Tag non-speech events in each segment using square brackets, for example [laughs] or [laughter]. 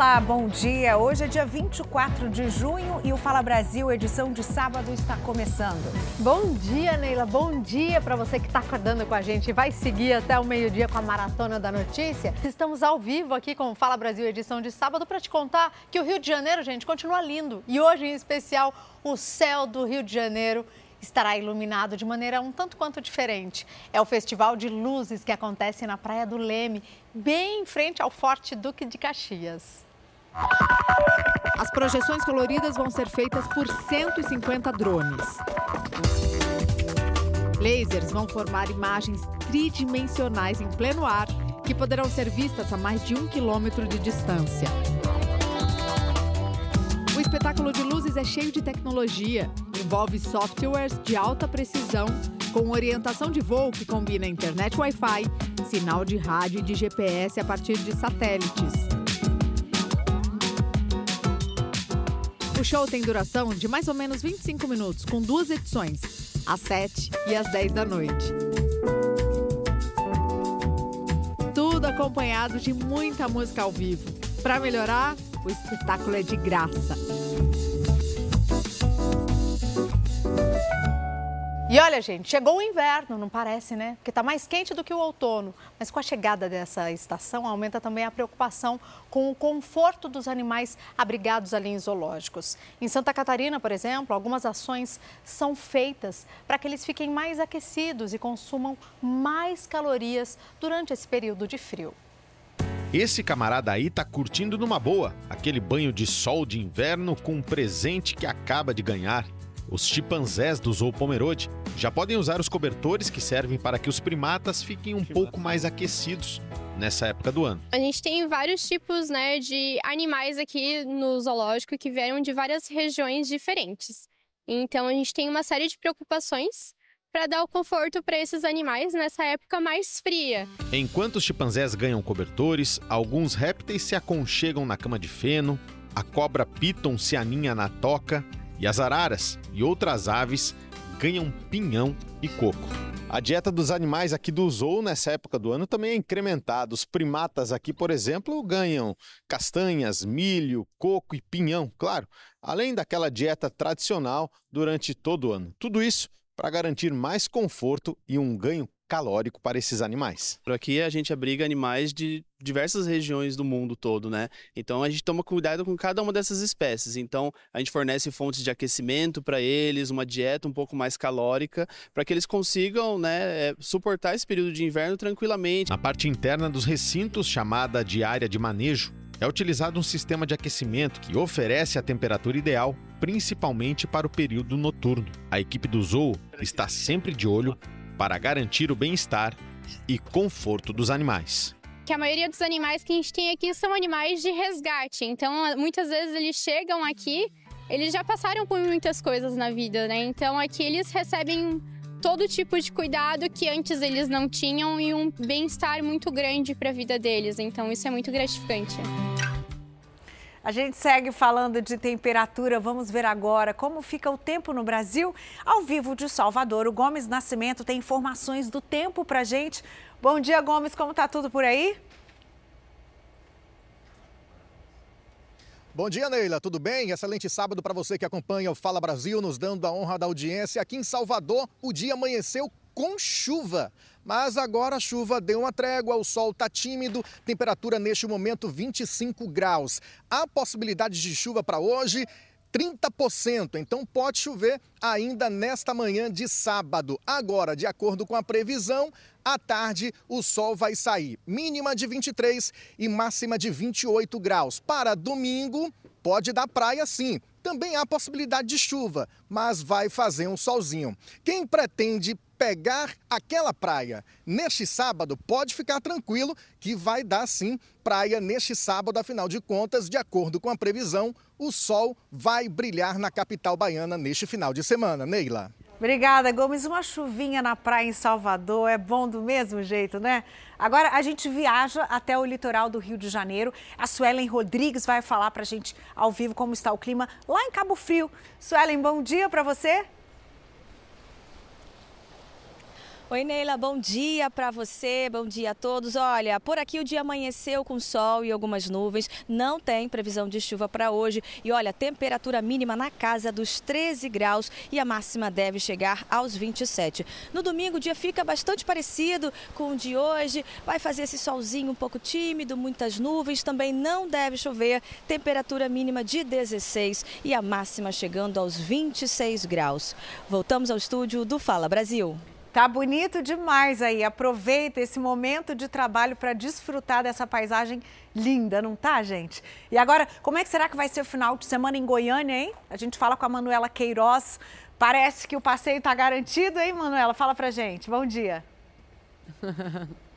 Olá, bom dia. Hoje é dia 24 de junho e o Fala Brasil, edição de sábado, está começando. Bom dia, Neila. Bom dia para você que está acordando com a gente e vai seguir até o meio-dia com a Maratona da Notícia. Estamos ao vivo aqui com o Fala Brasil, edição de sábado, para te contar que o Rio de Janeiro, gente, continua lindo. E hoje, em especial, o céu do Rio de Janeiro estará iluminado de maneira um tanto quanto diferente. É o Festival de Luzes que acontece na Praia do Leme, bem em frente ao Forte Duque de Caxias. As projeções coloridas vão ser feitas por 150 drones. Lasers vão formar imagens tridimensionais em pleno ar que poderão ser vistas a mais de um quilômetro de distância. O espetáculo de luzes é cheio de tecnologia. Envolve softwares de alta precisão, com orientação de voo que combina internet Wi-Fi, sinal de rádio e de GPS a partir de satélites. O show tem duração de mais ou menos 25 minutos, com duas edições, às 7 e às 10 da noite. Tudo acompanhado de muita música ao vivo. Para melhorar, o espetáculo é de graça. E olha, gente, chegou o inverno, não parece, né? Porque está mais quente do que o outono. Mas com a chegada dessa estação, aumenta também a preocupação com o conforto dos animais abrigados ali em zoológicos. Em Santa Catarina, por exemplo, algumas ações são feitas para que eles fiquem mais aquecidos e consumam mais calorias durante esse período de frio. Esse camarada aí tá curtindo numa boa, aquele banho de sol de inverno com um presente que acaba de ganhar. Os chimpanzés do Zoo Pomerode já podem usar os cobertores que servem para que os primatas fiquem um pouco mais aquecidos nessa época do ano. A gente tem vários tipos né, de animais aqui no zoológico que vieram de várias regiões diferentes. Então a gente tem uma série de preocupações para dar o conforto para esses animais nessa época mais fria. Enquanto os chimpanzés ganham cobertores, alguns répteis se aconchegam na cama de feno, a cobra piton se aninha na toca e as araras e outras aves ganham pinhão e coco. A dieta dos animais aqui do zoo nessa época do ano também é incrementada. Os primatas aqui, por exemplo, ganham castanhas, milho, coco e pinhão, claro, além daquela dieta tradicional durante todo o ano. Tudo isso para garantir mais conforto e um ganho calórico para esses animais. Por aqui a gente abriga animais de diversas regiões do mundo todo, né? Então a gente toma cuidado com cada uma dessas espécies. Então a gente fornece fontes de aquecimento para eles, uma dieta um pouco mais calórica, para que eles consigam, né, é, suportar esse período de inverno tranquilamente. Na parte interna dos recintos, chamada de área de manejo, é utilizado um sistema de aquecimento que oferece a temperatura ideal, principalmente para o período noturno. A equipe do Zoo está sempre de olho para garantir o bem-estar e conforto dos animais. Que a maioria dos animais que a gente tem aqui são animais de resgate, então muitas vezes eles chegam aqui, eles já passaram por muitas coisas na vida, né? Então aqui eles recebem todo tipo de cuidado que antes eles não tinham e um bem-estar muito grande para a vida deles. Então isso é muito gratificante. A gente segue falando de temperatura. Vamos ver agora como fica o tempo no Brasil. Ao vivo de Salvador, o Gomes Nascimento tem informações do tempo para gente. Bom dia, Gomes. Como está tudo por aí? Bom dia, Neila. Tudo bem? Excelente sábado para você que acompanha o Fala Brasil, nos dando a honra da audiência. Aqui em Salvador, o dia amanheceu com chuva. Mas agora a chuva deu uma trégua, o sol está tímido, temperatura neste momento 25 graus. Há possibilidade de chuva para hoje? 30%, então pode chover ainda nesta manhã de sábado. Agora, de acordo com a previsão, à tarde o sol vai sair. Mínima de 23 e máxima de 28 graus. Para domingo, pode dar praia sim. Também há possibilidade de chuva, mas vai fazer um solzinho. Quem pretende pegar aquela praia neste sábado, pode ficar tranquilo que vai dar sim praia neste sábado, afinal de contas, de acordo com a previsão, o sol vai brilhar na capital baiana neste final de semana. Neila. Obrigada, Gomes. Uma chuvinha na praia em Salvador é bom do mesmo jeito, né? Agora a gente viaja até o litoral do Rio de Janeiro. A Suelen Rodrigues vai falar para a gente ao vivo como está o clima lá em Cabo Frio. Suelen, bom dia para você. Oi, Neila, bom dia para você, bom dia a todos. Olha, por aqui o dia amanheceu com sol e algumas nuvens, não tem previsão de chuva para hoje. E olha, temperatura mínima na casa dos 13 graus e a máxima deve chegar aos 27. No domingo o dia fica bastante parecido com o de hoje, vai fazer esse solzinho um pouco tímido, muitas nuvens, também não deve chover, temperatura mínima de 16 e a máxima chegando aos 26 graus. Voltamos ao estúdio do Fala Brasil. Tá bonito demais aí. Aproveita esse momento de trabalho para desfrutar dessa paisagem linda, não tá, gente? E agora, como é que será que vai ser o final de semana em Goiânia, hein? A gente fala com a Manuela Queiroz. Parece que o passeio tá garantido, hein, Manuela? Fala pra gente. Bom dia. [laughs]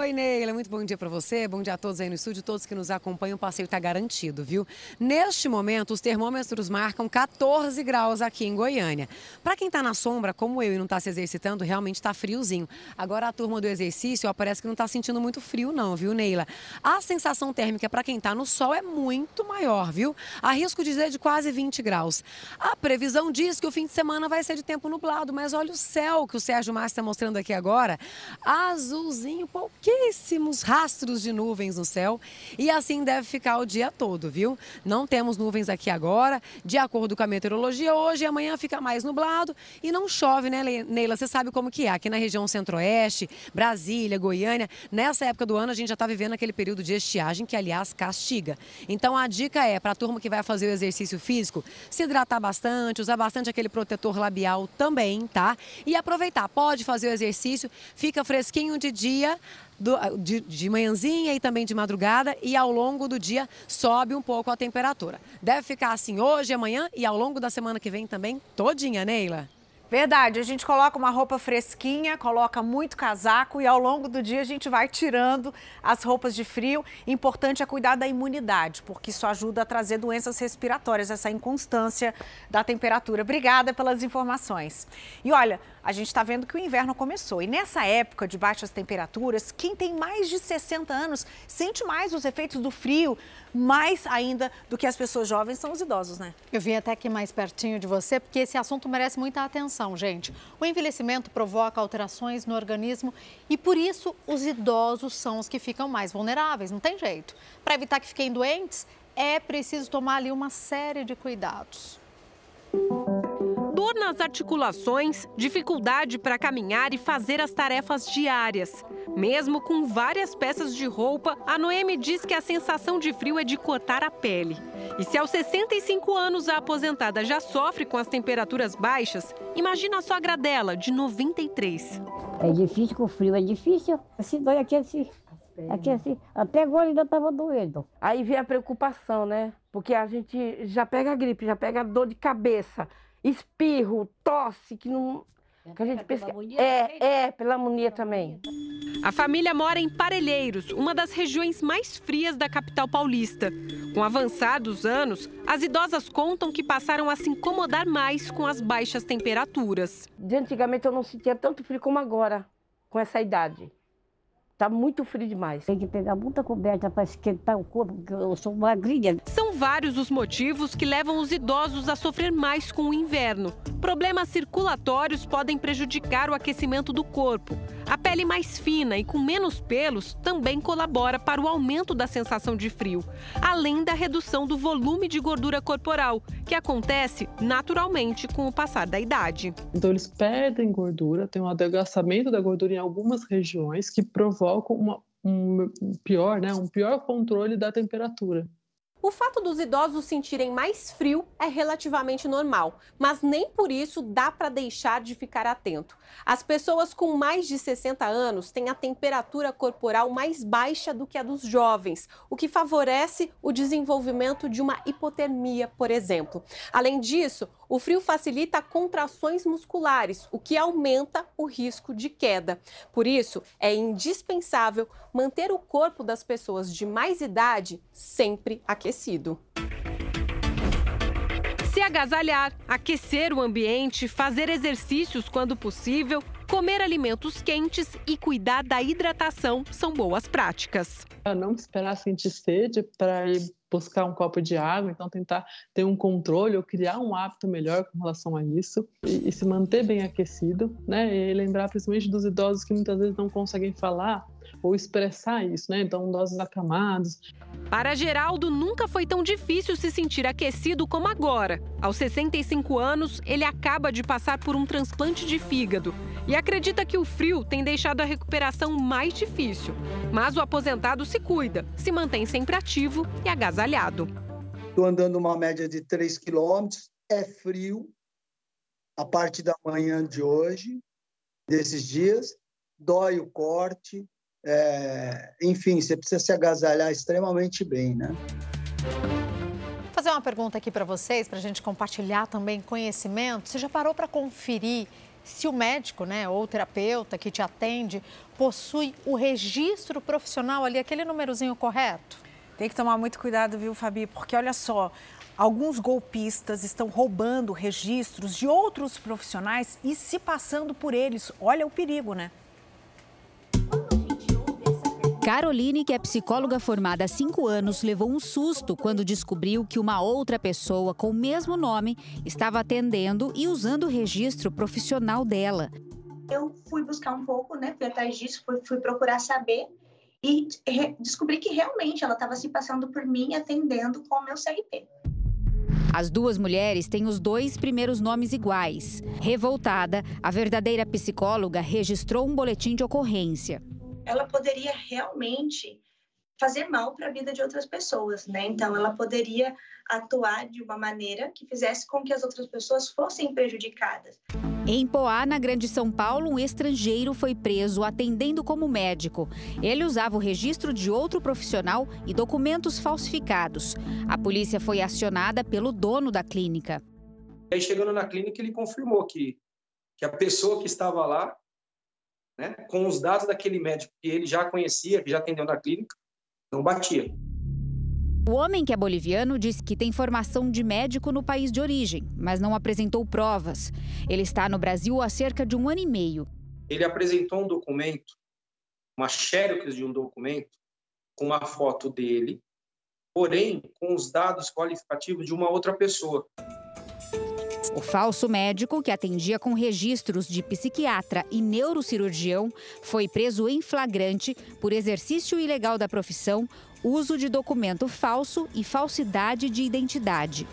Oi, Neila, muito bom dia para você, bom dia a todos aí no estúdio, todos que nos acompanham, o passeio está garantido, viu? Neste momento, os termômetros marcam 14 graus aqui em Goiânia. Para quem está na sombra, como eu, e não está se exercitando, realmente está friozinho. Agora, a turma do exercício, ó, parece que não está sentindo muito frio não, viu, Neila? A sensação térmica para quem está no sol é muito maior, viu? Arrisco dizer de quase 20 graus. A previsão diz que o fim de semana vai ser de tempo nublado, mas olha o céu que o Sérgio Márcio está mostrando aqui agora, azulzinho, pouquinho pouquíssimos rastros de nuvens no céu e assim deve ficar o dia todo, viu? Não temos nuvens aqui agora, de acordo com a meteorologia, hoje e amanhã fica mais nublado e não chove, né, Neila? Você sabe como que é, aqui na região centro-oeste, Brasília, Goiânia, nessa época do ano a gente já está vivendo aquele período de estiagem que, aliás, castiga. Então a dica é para a turma que vai fazer o exercício físico, se hidratar bastante, usar bastante aquele protetor labial também, tá? E aproveitar, pode fazer o exercício, fica fresquinho de dia, do, de, de manhãzinha e também de madrugada e ao longo do dia sobe um pouco a temperatura. Deve ficar assim hoje, amanhã e ao longo da semana que vem também todinha, Neila. Verdade, a gente coloca uma roupa fresquinha, coloca muito casaco e ao longo do dia a gente vai tirando as roupas de frio. Importante é cuidar da imunidade, porque isso ajuda a trazer doenças respiratórias, essa inconstância da temperatura. Obrigada pelas informações. E olha, a gente está vendo que o inverno começou. E nessa época de baixas temperaturas, quem tem mais de 60 anos sente mais os efeitos do frio, mais ainda do que as pessoas jovens são os idosos, né? Eu vim até aqui mais pertinho de você, porque esse assunto merece muita atenção, gente. O envelhecimento provoca alterações no organismo e por isso os idosos são os que ficam mais vulneráveis, não tem jeito. Para evitar que fiquem doentes, é preciso tomar ali uma série de cuidados dor nas articulações, dificuldade para caminhar e fazer as tarefas diárias. Mesmo com várias peças de roupa, a Noemi diz que a sensação de frio é de cortar a pele. E se aos 65 anos a aposentada já sofre com as temperaturas baixas, imagina a sogra dela, de 93. É difícil com o frio, é difícil. Se dói aqui assim. Aqui assim, até agora ainda estava doendo. Aí vem a preocupação, né? Porque a gente já pega gripe, já pega dor de cabeça espirro, tosse, que não. É, que a gente pensa. É, é, pela amonia também. A família mora em Parelheiros, uma das regiões mais frias da capital paulista. Com avançados anos, as idosas contam que passaram a se incomodar mais com as baixas temperaturas. De antigamente eu não sentia tanto frio como agora, com essa idade. Tá muito frio demais. Tem que pegar muita coberta para esquentar o corpo, porque eu sou magrinha. São vários os motivos que levam os idosos a sofrer mais com o inverno. Problemas circulatórios podem prejudicar o aquecimento do corpo. A pele mais fina e com menos pelos também colabora para o aumento da sensação de frio, além da redução do volume de gordura corporal, que acontece naturalmente com o passar da idade. Então eles perdem gordura, tem um adelgaçamento da gordura em algumas regiões que provocam uma, um pior, né, um pior controle da temperatura. O fato dos idosos sentirem mais frio é relativamente normal, mas nem por isso dá para deixar de ficar atento. As pessoas com mais de 60 anos têm a temperatura corporal mais baixa do que a dos jovens, o que favorece o desenvolvimento de uma hipotermia, por exemplo. Além disso, o frio facilita contrações musculares, o que aumenta o risco de queda. Por isso, é indispensável manter o corpo das pessoas de mais idade sempre aquecido. Se agasalhar, aquecer o ambiente, fazer exercícios quando possível, comer alimentos quentes e cuidar da hidratação são boas práticas. Não esperar sentir sede para ir buscar um copo de água, então tentar ter um controle ou criar um hábito melhor com relação a isso e, e se manter bem aquecido, né? E lembrar principalmente dos idosos que muitas vezes não conseguem falar ou expressar isso, né? Então, idosos acamados. Para Geraldo, nunca foi tão difícil se sentir aquecido como agora. Aos 65 anos, ele acaba de passar por um transplante de fígado e acredita que o frio tem deixado a recuperação mais difícil. Mas o aposentado se cuida, se mantém sempre ativo e agasalhado. Estou andando uma média de 3 quilômetros, é frio, a parte da manhã de hoje, desses dias, dói o corte, é, enfim, você precisa se agasalhar extremamente bem, né? Vou fazer uma pergunta aqui para vocês, para a gente compartilhar também conhecimento. Você já parou para conferir se o médico, né, ou o terapeuta que te atende possui o registro profissional ali, aquele númerozinho correto? Tem que tomar muito cuidado, viu, Fabi? Porque olha só, alguns golpistas estão roubando registros de outros profissionais e se passando por eles. Olha o perigo, né? Caroline, que é psicóloga formada há cinco anos, levou um susto quando descobriu que uma outra pessoa com o mesmo nome estava atendendo e usando o registro profissional dela. Eu fui buscar um pouco, né? Fui atrás disso, fui, fui procurar saber e descobri que realmente ela estava se passando por mim atendendo com o meu CRP. As duas mulheres têm os dois primeiros nomes iguais. Revoltada, a verdadeira psicóloga registrou um boletim de ocorrência ela poderia realmente fazer mal para a vida de outras pessoas, né? Então, ela poderia atuar de uma maneira que fizesse com que as outras pessoas fossem prejudicadas. Em Poá, na Grande São Paulo, um estrangeiro foi preso atendendo como médico. Ele usava o registro de outro profissional e documentos falsificados. A polícia foi acionada pelo dono da clínica. Aí, chegando na clínica, ele confirmou que, que a pessoa que estava lá né, com os dados daquele médico que ele já conhecia, que já atendeu na clínica, não batia. O homem que é boliviano disse que tem formação de médico no país de origem, mas não apresentou provas. Ele está no Brasil há cerca de um ano e meio. Ele apresentou um documento, uma xerox de um documento, com uma foto dele, porém com os dados qualificativos de uma outra pessoa. O falso médico, que atendia com registros de psiquiatra e neurocirurgião, foi preso em flagrante por exercício ilegal da profissão, uso de documento falso e falsidade de identidade.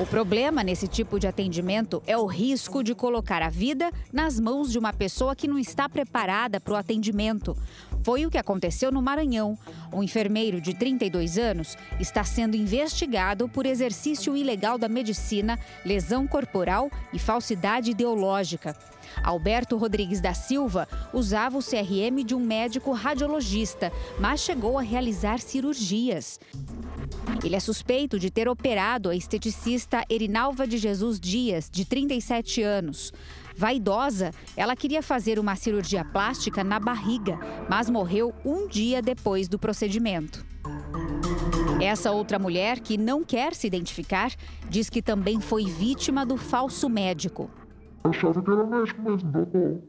O problema nesse tipo de atendimento é o risco de colocar a vida nas mãos de uma pessoa que não está preparada para o atendimento. Foi o que aconteceu no Maranhão. Um enfermeiro de 32 anos está sendo investigado por exercício ilegal da medicina, lesão corporal e falsidade ideológica. Alberto Rodrigues da Silva usava o CRM de um médico radiologista, mas chegou a realizar cirurgias. Ele é suspeito de ter operado a esteticista Erinalva de Jesus Dias, de 37 anos. Vaidosa, ela queria fazer uma cirurgia plástica na barriga, mas morreu um dia depois do procedimento. Essa outra mulher, que não quer se identificar, diz que também foi vítima do falso médico. Eu achava que era médico mesmo, doutor.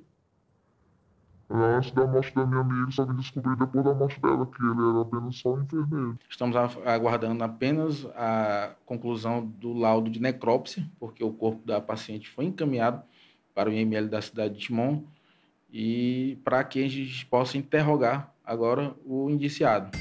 Antes da morte da minha amiga, só vim descobrir depois da morte dela que ele era apenas só um enfermeiro. Estamos aguardando apenas a conclusão do laudo de necrópsia, porque o corpo da paciente foi encaminhado para o IML da cidade de Timon e para que a gente possa interrogar agora o indiciado.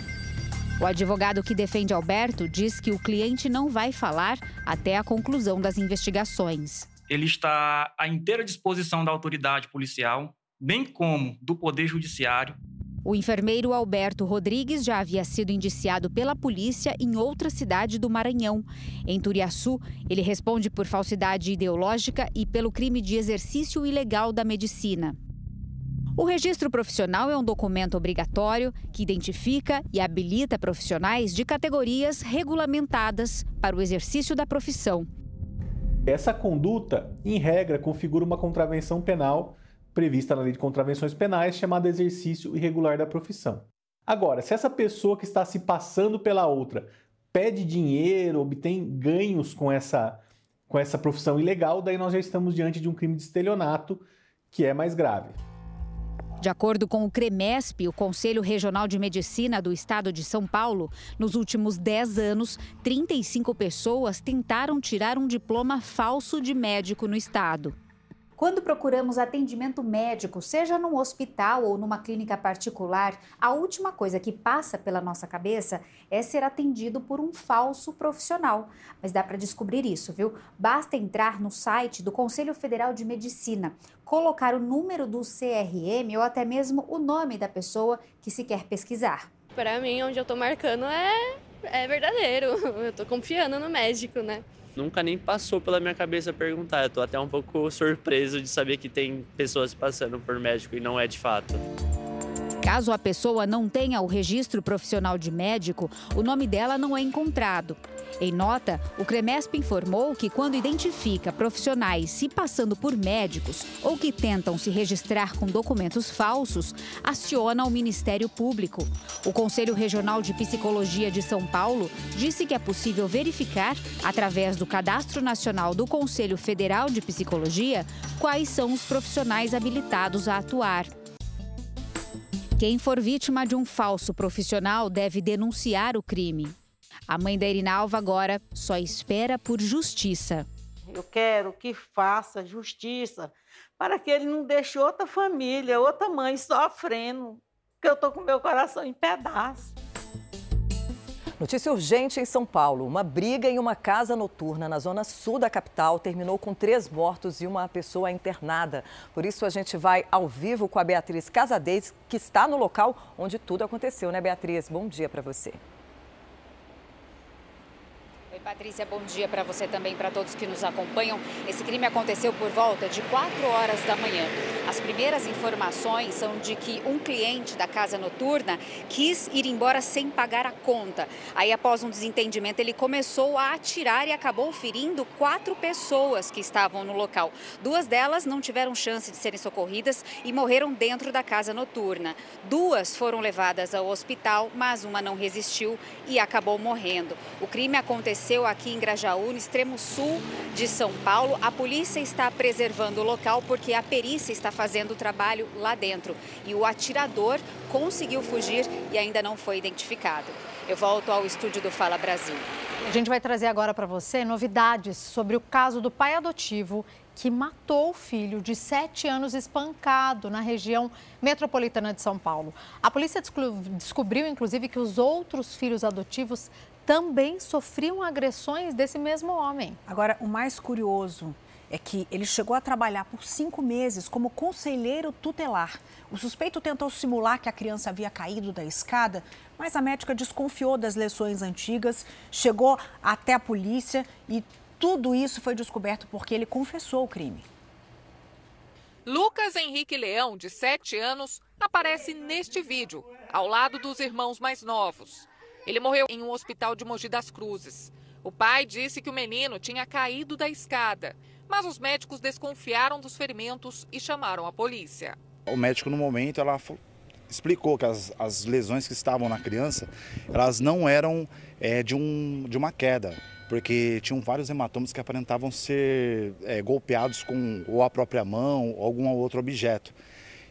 O advogado que defende Alberto diz que o cliente não vai falar até a conclusão das investigações. Ele está à inteira disposição da autoridade policial bem como do Poder Judiciário. O enfermeiro Alberto Rodrigues já havia sido indiciado pela polícia em outra cidade do Maranhão. Em Turiaçu, ele responde por falsidade ideológica e pelo crime de exercício ilegal da medicina. O registro profissional é um documento obrigatório que identifica e habilita profissionais de categorias regulamentadas para o exercício da profissão. Essa conduta, em regra, configura uma contravenção penal prevista na lei de contravenções penais, chamada exercício irregular da profissão. Agora, se essa pessoa que está se passando pela outra pede dinheiro, obtém ganhos com essa, com essa profissão ilegal, daí nós já estamos diante de um crime de estelionato que é mais grave. De acordo com o CREMESP, o Conselho Regional de Medicina do Estado de São Paulo, nos últimos 10 anos, 35 pessoas tentaram tirar um diploma falso de médico no estado. Quando procuramos atendimento médico, seja num hospital ou numa clínica particular, a última coisa que passa pela nossa cabeça é ser atendido por um falso profissional. Mas dá para descobrir isso, viu? Basta entrar no site do Conselho Federal de Medicina, colocar o número do CRM ou até mesmo o nome da pessoa que se quer pesquisar. Para mim, onde eu estou marcando é, é verdadeiro. [laughs] Eu estou confiando no médico, né? Nunca nem passou pela minha cabeça perguntar. Eu tô até um pouco surpreso de saber que tem pessoas passando por médico e não é de fato. Caso a pessoa não tenha o registro profissional de médico, o nome dela não é encontrado. Em nota, o CREMESP informou que quando identifica profissionais se passando por médicos ou que tentam se registrar com documentos falsos, aciona o Ministério Público. O Conselho Regional de Psicologia de São Paulo disse que é possível verificar, através do Cadastro Nacional do Conselho Federal de Psicologia, quais são os profissionais habilitados a atuar. Quem for vítima de um falso profissional deve denunciar o crime. A mãe da Irinalva agora só espera por justiça. Eu quero que faça justiça para que ele não deixe outra família, outra mãe sofrendo, que eu estou com meu coração em pedaços. Notícia urgente em São Paulo. Uma briga em uma casa noturna na zona sul da capital terminou com três mortos e uma pessoa internada. Por isso, a gente vai ao vivo com a Beatriz Casadez, que está no local onde tudo aconteceu, né, Beatriz? Bom dia para você. Patrícia, bom dia para você também, para todos que nos acompanham. Esse crime aconteceu por volta de 4 horas da manhã. As primeiras informações são de que um cliente da casa noturna quis ir embora sem pagar a conta. Aí, após um desentendimento, ele começou a atirar e acabou ferindo quatro pessoas que estavam no local. Duas delas não tiveram chance de serem socorridas e morreram dentro da casa noturna. Duas foram levadas ao hospital, mas uma não resistiu e acabou morrendo. O crime aconteceu aconteceu aqui em Grajaú, no extremo sul de São Paulo. A polícia está preservando o local porque a perícia está fazendo o trabalho lá dentro. E o atirador conseguiu fugir e ainda não foi identificado. Eu volto ao estúdio do Fala Brasil. A gente vai trazer agora para você novidades sobre o caso do pai adotivo que matou o filho de sete anos espancado na região metropolitana de São Paulo. A polícia descobriu, inclusive, que os outros filhos adotivos também sofriam agressões desse mesmo homem. Agora, o mais curioso é que ele chegou a trabalhar por cinco meses como conselheiro tutelar. O suspeito tentou simular que a criança havia caído da escada, mas a médica desconfiou das lesões antigas, chegou até a polícia e tudo isso foi descoberto porque ele confessou o crime. Lucas Henrique Leão, de 7 anos, aparece neste vídeo, ao lado dos irmãos mais novos. Ele morreu em um hospital de Mogi das Cruzes. O pai disse que o menino tinha caído da escada, mas os médicos desconfiaram dos ferimentos e chamaram a polícia. O médico, no momento, ela explicou que as, as lesões que estavam na criança, elas não eram é, de, um, de uma queda, porque tinham vários hematomas que aparentavam ser é, golpeados com ou a própria mão ou algum outro objeto.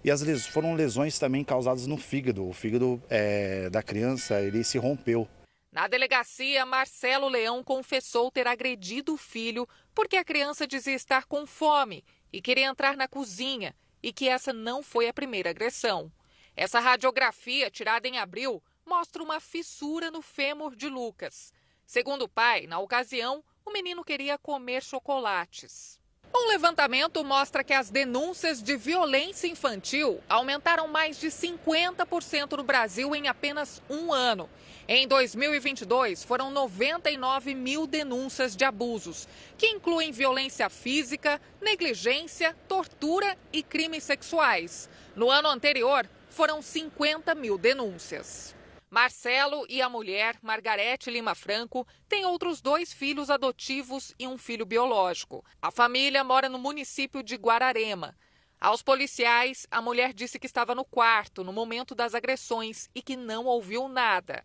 E as les foram lesões também causadas no fígado. O fígado é, da criança ele se rompeu. Na delegacia, Marcelo Leão confessou ter agredido o filho porque a criança dizia estar com fome e queria entrar na cozinha e que essa não foi a primeira agressão. Essa radiografia, tirada em abril, mostra uma fissura no fêmur de Lucas. Segundo o pai, na ocasião, o menino queria comer chocolates. Um levantamento mostra que as denúncias de violência infantil aumentaram mais de 50% no Brasil em apenas um ano. Em 2022, foram 99 mil denúncias de abusos, que incluem violência física, negligência, tortura e crimes sexuais. No ano anterior, foram 50 mil denúncias. Marcelo e a mulher, Margarete Lima Franco, têm outros dois filhos adotivos e um filho biológico. A família mora no município de Guararema. Aos policiais, a mulher disse que estava no quarto no momento das agressões e que não ouviu nada.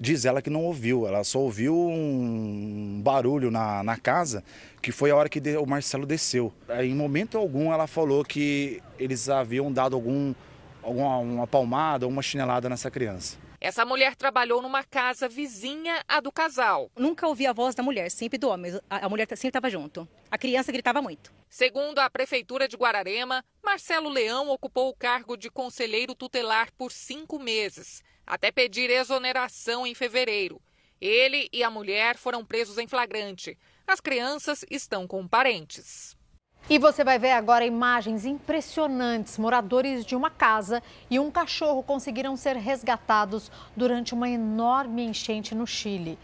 Diz ela que não ouviu, ela só ouviu um barulho na, na casa, que foi a hora que o Marcelo desceu. Em momento algum ela falou que eles haviam dado algum uma, uma palmada ou uma chinelada nessa criança. Essa mulher trabalhou numa casa vizinha à do casal. Nunca ouvi a voz da mulher, sempre do homem. A mulher sempre estava junto. A criança gritava muito. Segundo a Prefeitura de Guararema, Marcelo Leão ocupou o cargo de conselheiro tutelar por cinco meses, até pedir exoneração em fevereiro. Ele e a mulher foram presos em flagrante. As crianças estão com parentes. E você vai ver agora imagens impressionantes. Moradores de uma casa e um cachorro conseguiram ser resgatados durante uma enorme enchente no Chile.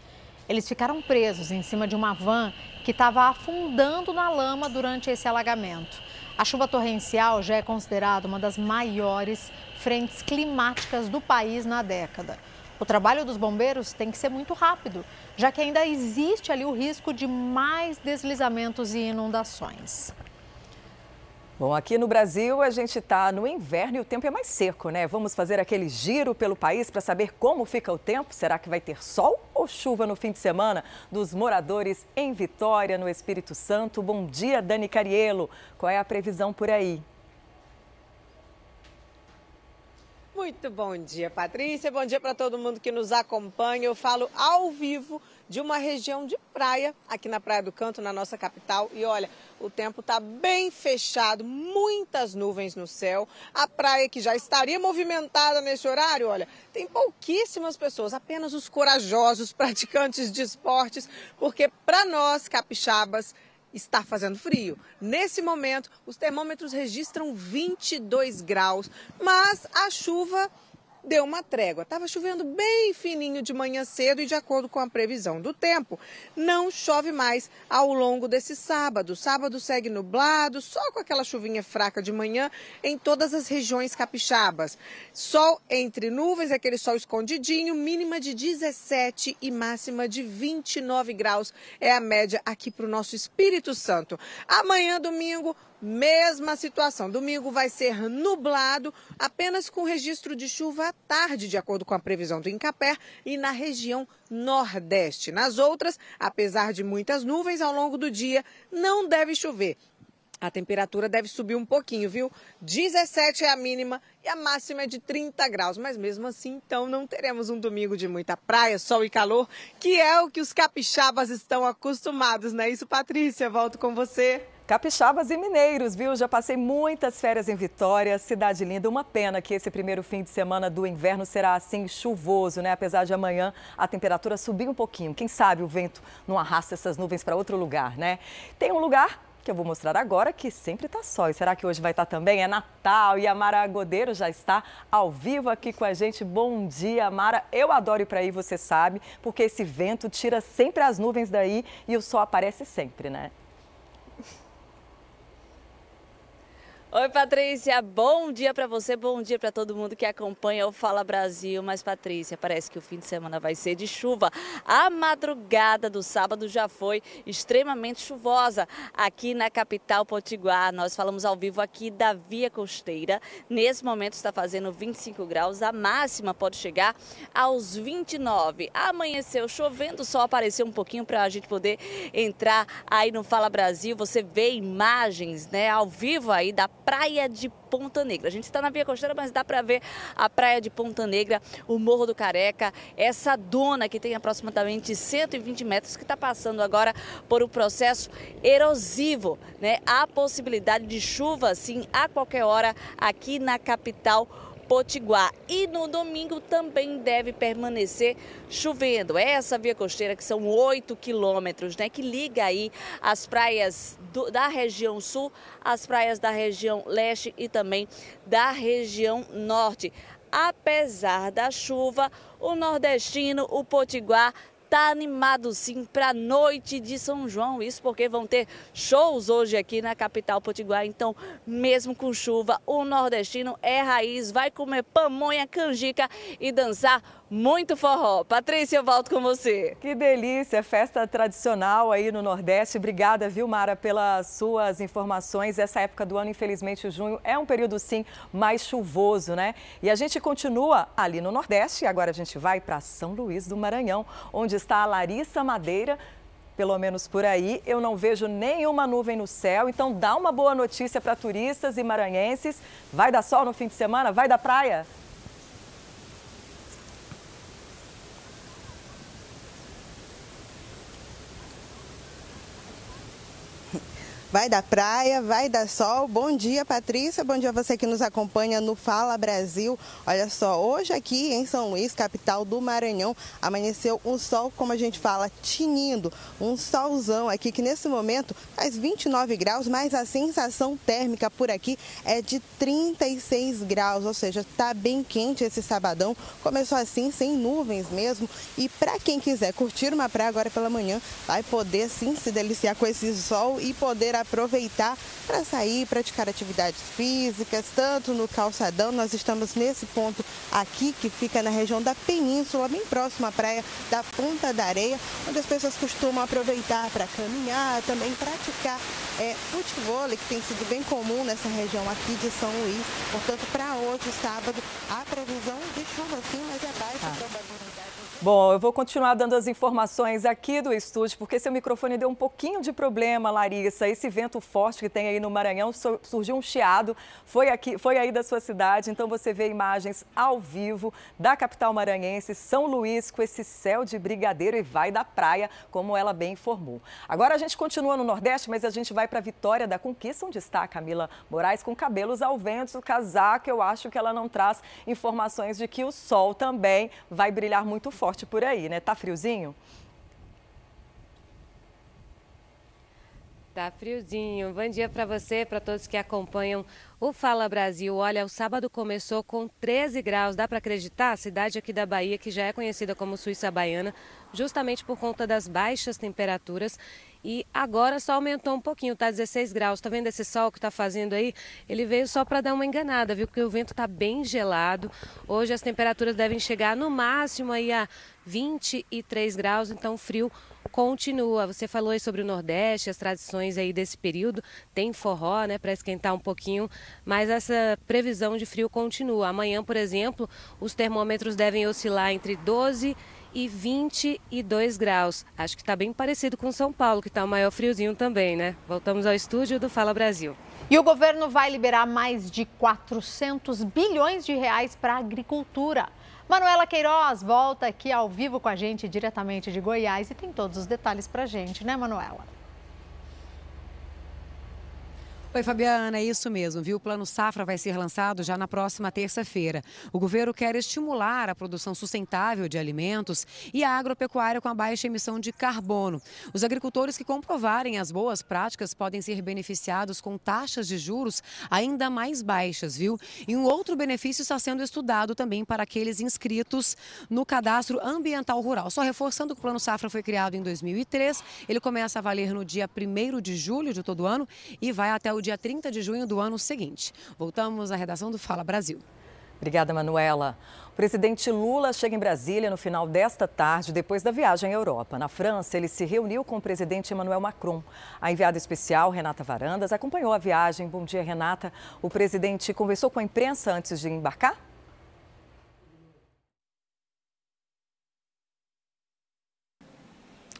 Eles ficaram presos em cima de uma van que estava afundando na lama durante esse alagamento. A chuva torrencial já é considerada uma das maiores frentes climáticas do país na década. O trabalho dos bombeiros tem que ser muito rápido, já que ainda existe ali o risco de mais deslizamentos e inundações. Bom, aqui no Brasil a gente está no inverno e o tempo é mais seco, né? Vamos fazer aquele giro pelo país para saber como fica o tempo. Será que vai ter sol ou chuva no fim de semana? Dos moradores em Vitória, no Espírito Santo. Bom dia, Dani Carielo. Qual é a previsão por aí? Muito bom dia, Patrícia. Bom dia para todo mundo que nos acompanha. Eu falo ao vivo de uma região de praia, aqui na Praia do Canto, na nossa capital. E olha, o tempo está bem fechado, muitas nuvens no céu. A praia que já estaria movimentada nesse horário, olha, tem pouquíssimas pessoas, apenas os corajosos [laughs] praticantes de esportes, porque para nós capixabas está fazendo frio. Nesse momento, os termômetros registram 22 graus, mas a chuva deu uma trégua. Estava chovendo bem fininho de manhã cedo e, de acordo com a previsão do tempo, não chove mais ao longo desse sábado. Sábado segue nublado, só com aquela chuvinha fraca de manhã em todas as regiões capixabas. Sol entre nuvens, aquele sol escondidinho, mínima de 17 e máxima de 29 graus é a média aqui para o nosso Espírito Santo. Amanhã, domingo, Mesma situação. Domingo vai ser nublado, apenas com registro de chuva à tarde, de acordo com a previsão do Incapé, e na região nordeste. Nas outras, apesar de muitas nuvens ao longo do dia, não deve chover. A temperatura deve subir um pouquinho, viu? 17 é a mínima e a máxima é de 30 graus. Mas mesmo assim, então, não teremos um domingo de muita praia, sol e calor, que é o que os capixabas estão acostumados, não é isso, Patrícia? Volto com você. Capixabas e mineiros, viu? Já passei muitas férias em Vitória, cidade linda. Uma pena que esse primeiro fim de semana do inverno será assim chuvoso, né? Apesar de amanhã a temperatura subir um pouquinho. Quem sabe o vento não arrasta essas nuvens para outro lugar, né? Tem um lugar que eu vou mostrar agora que sempre está sol. E será que hoje vai estar tá também? É Natal e a Mara Godeiro já está ao vivo aqui com a gente. Bom dia, Mara. Eu adoro ir para aí, você sabe, porque esse vento tira sempre as nuvens daí e o sol aparece sempre, né? Oi, Patrícia, bom dia para você, bom dia para todo mundo que acompanha o Fala Brasil. Mas, Patrícia, parece que o fim de semana vai ser de chuva. A madrugada do sábado já foi extremamente chuvosa aqui na capital potiguar. Nós falamos ao vivo aqui da Via Costeira. Nesse momento está fazendo 25 graus, a máxima pode chegar aos 29. Amanheceu chovendo, só apareceu um pouquinho para a gente poder entrar aí no Fala Brasil. Você vê imagens, né, ao vivo aí da praia de Ponta Negra. A gente está na Via Costeira, mas dá para ver a praia de Ponta Negra, o Morro do Careca, essa dona que tem aproximadamente 120 metros, que está passando agora por um processo erosivo. Né? Há possibilidade de chuva, sim, a qualquer hora aqui na capital Potiguar. E no domingo também deve permanecer chovendo. Essa via costeira, que são 8 quilômetros, né, que liga aí as praias do, da região sul, as praias da região leste e também da região norte. Apesar da chuva, o nordestino, o potiguar, tá animado sim para a noite de São João. Isso porque vão ter shows hoje aqui na capital potiguar. Então, mesmo com chuva, o nordestino é raiz, vai comer pamonha, canjica e dançar muito forró. Patrícia, eu volto com você. Que delícia, festa tradicional aí no Nordeste. Obrigada, viu, Mara, pelas suas informações. Essa época do ano, infelizmente, junho é um período, sim, mais chuvoso, né? E a gente continua ali no Nordeste agora a gente vai para São Luís do Maranhão, onde está a Larissa Madeira pelo menos por aí. Eu não vejo nenhuma nuvem no céu, então dá uma boa notícia para turistas e maranhenses. Vai dar sol no fim de semana? Vai dar praia? Vai da praia, vai dar sol. Bom dia, Patrícia. Bom dia a você que nos acompanha no Fala Brasil. Olha só, hoje aqui em São Luís, capital do Maranhão, amanheceu um sol, como a gente fala, tinindo. Um solzão aqui que nesse momento faz 29 graus, mas a sensação térmica por aqui é de 36 graus, ou seja, tá bem quente esse sabadão. Começou assim, sem nuvens mesmo. E para quem quiser curtir uma praia agora pela manhã, vai poder sim se deliciar com esse sol e poder aproveitar para sair, praticar atividades físicas, tanto no calçadão. Nós estamos nesse ponto aqui que fica na região da Península, bem próximo à praia da Ponta da Areia, onde as pessoas costumam aproveitar para caminhar, também praticar é, futebol, que tem sido bem comum nessa região aqui de São Luís. Portanto, para hoje, sábado, a previsão de chuva sim, mas é baixa ah. probabilidade. Bom, eu vou continuar dando as informações aqui do estúdio, porque seu microfone deu um pouquinho de problema, Larissa. Esse vento forte que tem aí no Maranhão surgiu um chiado, foi, aqui, foi aí da sua cidade, então você vê imagens ao vivo da capital maranhense, São Luís, com esse céu de brigadeiro e vai da praia, como ela bem informou. Agora a gente continua no Nordeste, mas a gente vai para a Vitória da Conquista, onde está a Camila Moraes com cabelos ao vento, casaco. Eu acho que ela não traz informações de que o sol também vai brilhar muito forte forte por aí, né? Tá friozinho? Tá friozinho. Bom dia para você, para todos que acompanham o Fala Brasil. Olha, o sábado começou com 13 graus. Dá para acreditar? A cidade aqui da Bahia, que já é conhecida como Suíça Baiana, justamente por conta das baixas temperaturas. E agora só aumentou um pouquinho, tá 16 graus. Tá vendo esse sol que tá fazendo aí? Ele veio só para dar uma enganada, viu? Porque o vento tá bem gelado. Hoje as temperaturas devem chegar no máximo aí a 23 graus, então frio continua. Você falou aí sobre o Nordeste, as tradições aí desse período. Tem forró, né, para esquentar um pouquinho, mas essa previsão de frio continua. Amanhã, por exemplo, os termômetros devem oscilar entre 12 e 22 graus. Acho que está bem parecido com São Paulo, que está o maior friozinho também, né? Voltamos ao estúdio do Fala Brasil. E o governo vai liberar mais de 400 bilhões de reais para a agricultura. Manuela Queiroz volta aqui ao vivo com a gente diretamente de Goiás e tem todos os detalhes para gente, né, Manuela? Oi, Fabiana, é isso mesmo, viu? O Plano Safra vai ser lançado já na próxima terça-feira. O governo quer estimular a produção sustentável de alimentos e a agropecuária com a baixa emissão de carbono. Os agricultores que comprovarem as boas práticas podem ser beneficiados com taxas de juros ainda mais baixas, viu? E um outro benefício está sendo estudado também para aqueles inscritos no cadastro ambiental rural. Só reforçando que o Plano Safra foi criado em 2003, ele começa a valer no dia 1 de julho de todo ano e vai até o dia 30 de junho do ano seguinte. Voltamos à redação do Fala Brasil. Obrigada, Manuela. O presidente Lula chega em Brasília no final desta tarde, depois da viagem à Europa. Na França, ele se reuniu com o presidente Emmanuel Macron. A enviada especial, Renata Varandas, acompanhou a viagem. Bom dia, Renata. O presidente conversou com a imprensa antes de embarcar?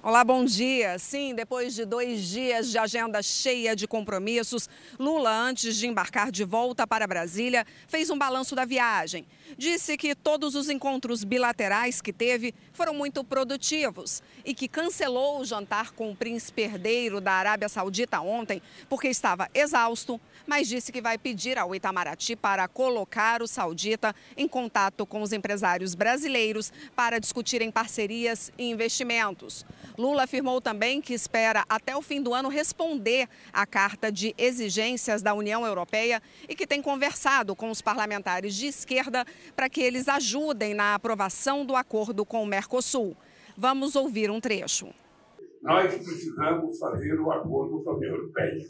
Olá, bom dia. Sim, depois de dois dias de agenda cheia de compromissos, Lula, antes de embarcar de volta para Brasília, fez um balanço da viagem. Disse que todos os encontros bilaterais que teve foram muito produtivos e que cancelou o jantar com o príncipe herdeiro da Arábia Saudita ontem porque estava exausto, mas disse que vai pedir ao Itamaraty para colocar o saudita em contato com os empresários brasileiros para discutirem parcerias e investimentos. Lula afirmou também que espera até o fim do ano responder à carta de exigências da União Europeia e que tem conversado com os parlamentares de esquerda para que eles ajudem na aprovação do acordo com o Mercosul. Vamos ouvir um trecho. Nós precisamos fazer o um acordo com a União Europeia.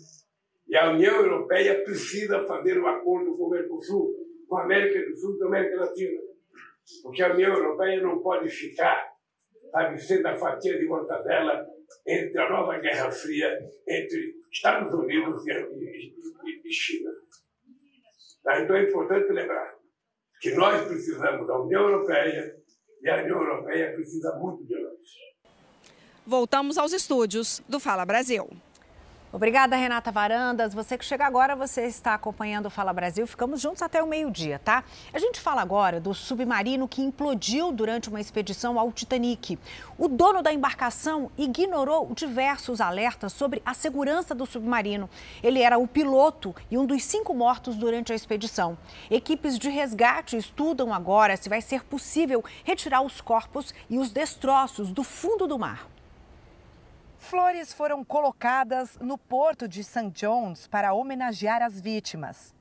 E a União Europeia precisa fazer o um acordo com o Mercosul, com a América do Sul e a América Latina. Porque a União Europeia não pode ficar sabe, sendo a fatia de mortadela entre a nova Guerra Fria entre Estados Unidos e, e, e China. Então é importante lembrar que nós precisamos da União Europeia e a União Europeia precisa muito de nós. voltamos aos estúdios do Fala Brasil. Obrigada, Renata Varandas. Você que chega agora, você está acompanhando o Fala Brasil. Ficamos juntos até o meio-dia, tá? A gente fala agora do submarino que implodiu durante uma expedição ao Titanic. O dono da embarcação ignorou diversos alertas sobre a segurança do submarino. Ele era o piloto e um dos cinco mortos durante a expedição. Equipes de resgate estudam agora se vai ser possível retirar os corpos e os destroços do fundo do mar. Flores foram colocadas no porto de St. John's para homenagear as vítimas.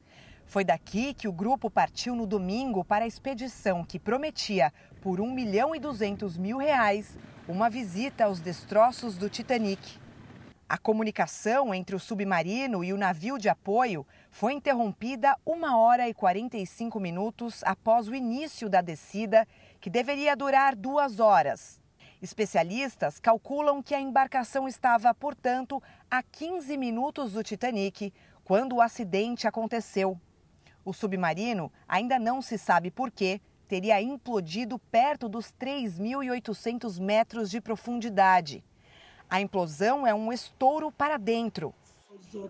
Foi daqui que o grupo partiu no domingo para a expedição que prometia, por 1 milhão e 200 mil reais, uma visita aos destroços do Titanic. A comunicação entre o submarino e o navio de apoio foi interrompida uma hora e 45 minutos após o início da descida, que deveria durar duas horas. Especialistas calculam que a embarcação estava, portanto, a 15 minutos do Titanic quando o acidente aconteceu. O submarino ainda não se sabe por quê teria implodido perto dos 3.800 metros de profundidade. A implosão é um estouro para dentro.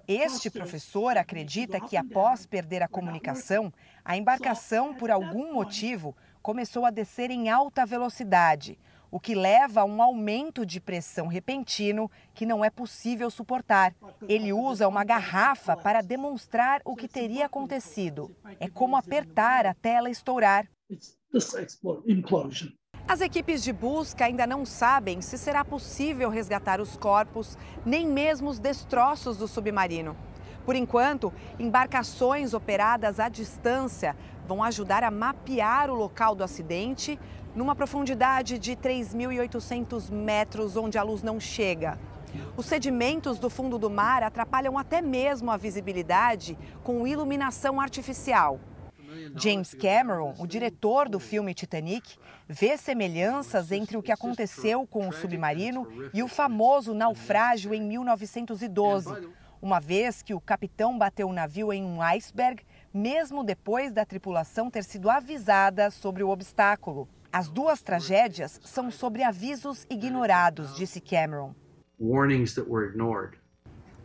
Este professor acredita que, após perder a comunicação, a embarcação, por algum motivo, começou a descer em alta velocidade, o que leva a um aumento de pressão repentino que não é possível suportar. Ele usa uma garrafa para demonstrar o que teria acontecido. É como apertar até ela estourar. As equipes de busca ainda não sabem se será possível resgatar os corpos, nem mesmo os destroços do submarino. Por enquanto, embarcações operadas à distância vão ajudar a mapear o local do acidente numa profundidade de 3.800 metros, onde a luz não chega. Os sedimentos do fundo do mar atrapalham até mesmo a visibilidade com iluminação artificial. James Cameron, o diretor do filme Titanic, vê semelhanças entre o que aconteceu com o submarino e o famoso naufrágio em 1912, uma vez que o capitão bateu o navio em um iceberg, mesmo depois da tripulação ter sido avisada sobre o obstáculo. As duas tragédias são sobre avisos ignorados, disse Cameron.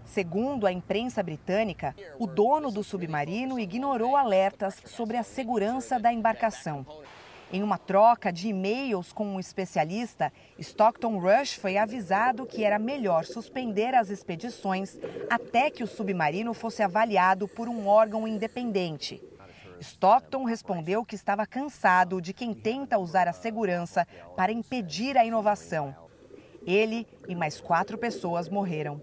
Segundo a imprensa britânica, o dono do submarino ignorou alertas sobre a segurança da embarcação. Em uma troca de e-mails com um especialista, Stockton Rush foi avisado que era melhor suspender as expedições até que o submarino fosse avaliado por um órgão independente. Stockton respondeu que estava cansado de quem tenta usar a segurança para impedir a inovação. Ele e mais quatro pessoas morreram.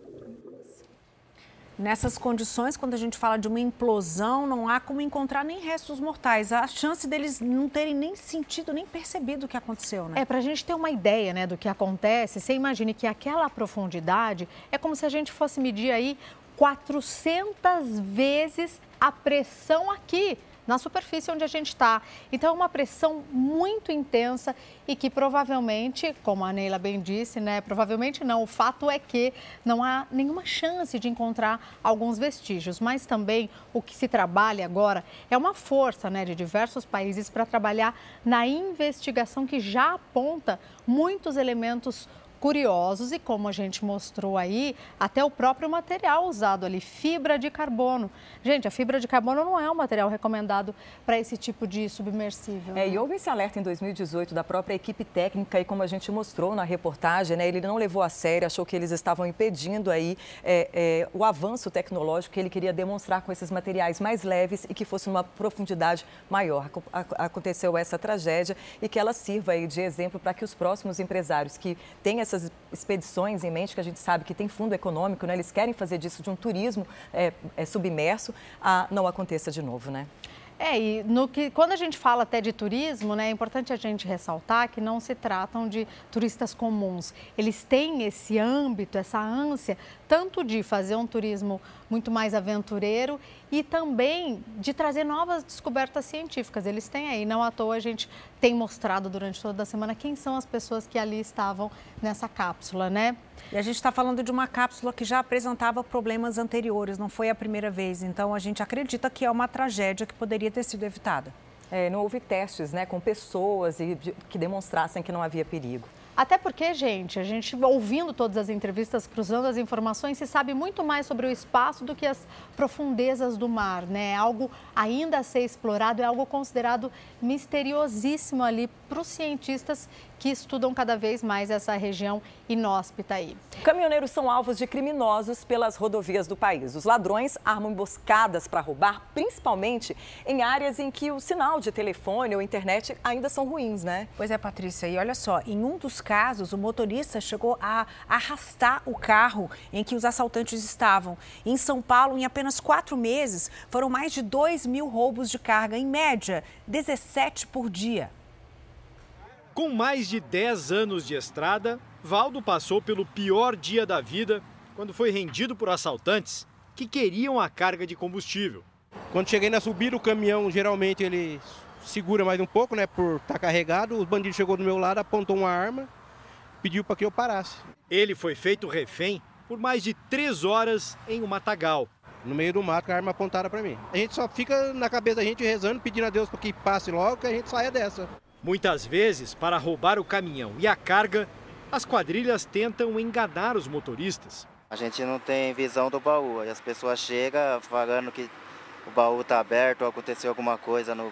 Nessas condições, quando a gente fala de uma implosão, não há como encontrar nem restos mortais. A chance deles não terem nem sentido, nem percebido o que aconteceu, né? É, para a gente ter uma ideia né, do que acontece, você imagine que aquela profundidade é como se a gente fosse medir aí 400 vezes a pressão aqui na superfície onde a gente está. Então, é uma pressão muito intensa e que provavelmente, como a Neila bem disse, né? Provavelmente não. O fato é que não há nenhuma chance de encontrar alguns vestígios. Mas também o que se trabalha agora é uma força né, de diversos países para trabalhar na investigação que já aponta muitos elementos curiosos e como a gente mostrou aí, até o próprio material usado ali, fibra de carbono. Gente, a fibra de carbono não é um material recomendado para esse tipo de submersível. É, né? e houve esse alerta em 2018 da própria equipe técnica e como a gente mostrou na reportagem, né, ele não levou a sério, achou que eles estavam impedindo aí é, é, o avanço tecnológico que ele queria demonstrar com esses materiais mais leves e que fosse uma profundidade maior. Aconteceu essa tragédia e que ela sirva aí de exemplo para que os próximos empresários que têm essas expedições em mente, que a gente sabe que tem fundo econômico, né? eles querem fazer disso de um turismo é, é submerso, a, não aconteça de novo, né? É, e no que, quando a gente fala até de turismo, né, é importante a gente ressaltar que não se tratam de turistas comuns. Eles têm esse âmbito, essa ânsia, tanto de fazer um turismo muito mais aventureiro e também de trazer novas descobertas científicas. Eles têm aí, não à toa a gente tem mostrado durante toda a semana quem são as pessoas que ali estavam nessa cápsula, né? E a gente está falando de uma cápsula que já apresentava problemas anteriores, não foi a primeira vez. Então a gente acredita que é uma tragédia que poderia ter sido evitada. É, não houve testes né, com pessoas e, que demonstrassem que não havia perigo. Até porque, gente, a gente ouvindo todas as entrevistas, cruzando as informações, se sabe muito mais sobre o espaço do que as profundezas do mar, né? É algo ainda a ser explorado, é algo considerado misteriosíssimo ali para os cientistas que estudam cada vez mais essa região inóspita aí. Caminhoneiros são alvos de criminosos pelas rodovias do país. Os ladrões armam emboscadas para roubar, principalmente em áreas em que o sinal de telefone ou internet ainda são ruins, né? Pois é, Patrícia. E olha só, em um dos casos, o motorista chegou a arrastar o carro em que os assaltantes estavam. Em São Paulo, em apenas quatro meses, foram mais de 2 mil roubos de carga, em média, 17 por dia. Com mais de 10 anos de estrada, Valdo passou pelo pior dia da vida quando foi rendido por assaltantes que queriam a carga de combustível. Quando cheguei na subida, o caminhão geralmente ele segura mais um pouco, né, por estar tá carregado. O bandido chegou do meu lado, apontou uma arma, pediu para que eu parasse. Ele foi feito refém por mais de três horas em um matagal. No meio do mato, com a arma apontada para mim. A gente só fica na cabeça da gente rezando, pedindo a Deus para que passe logo, que a gente saia dessa. Muitas vezes, para roubar o caminhão e a carga, as quadrilhas tentam enganar os motoristas. A gente não tem visão do baú, e as pessoas chegam falando que o baú está aberto aconteceu alguma coisa no,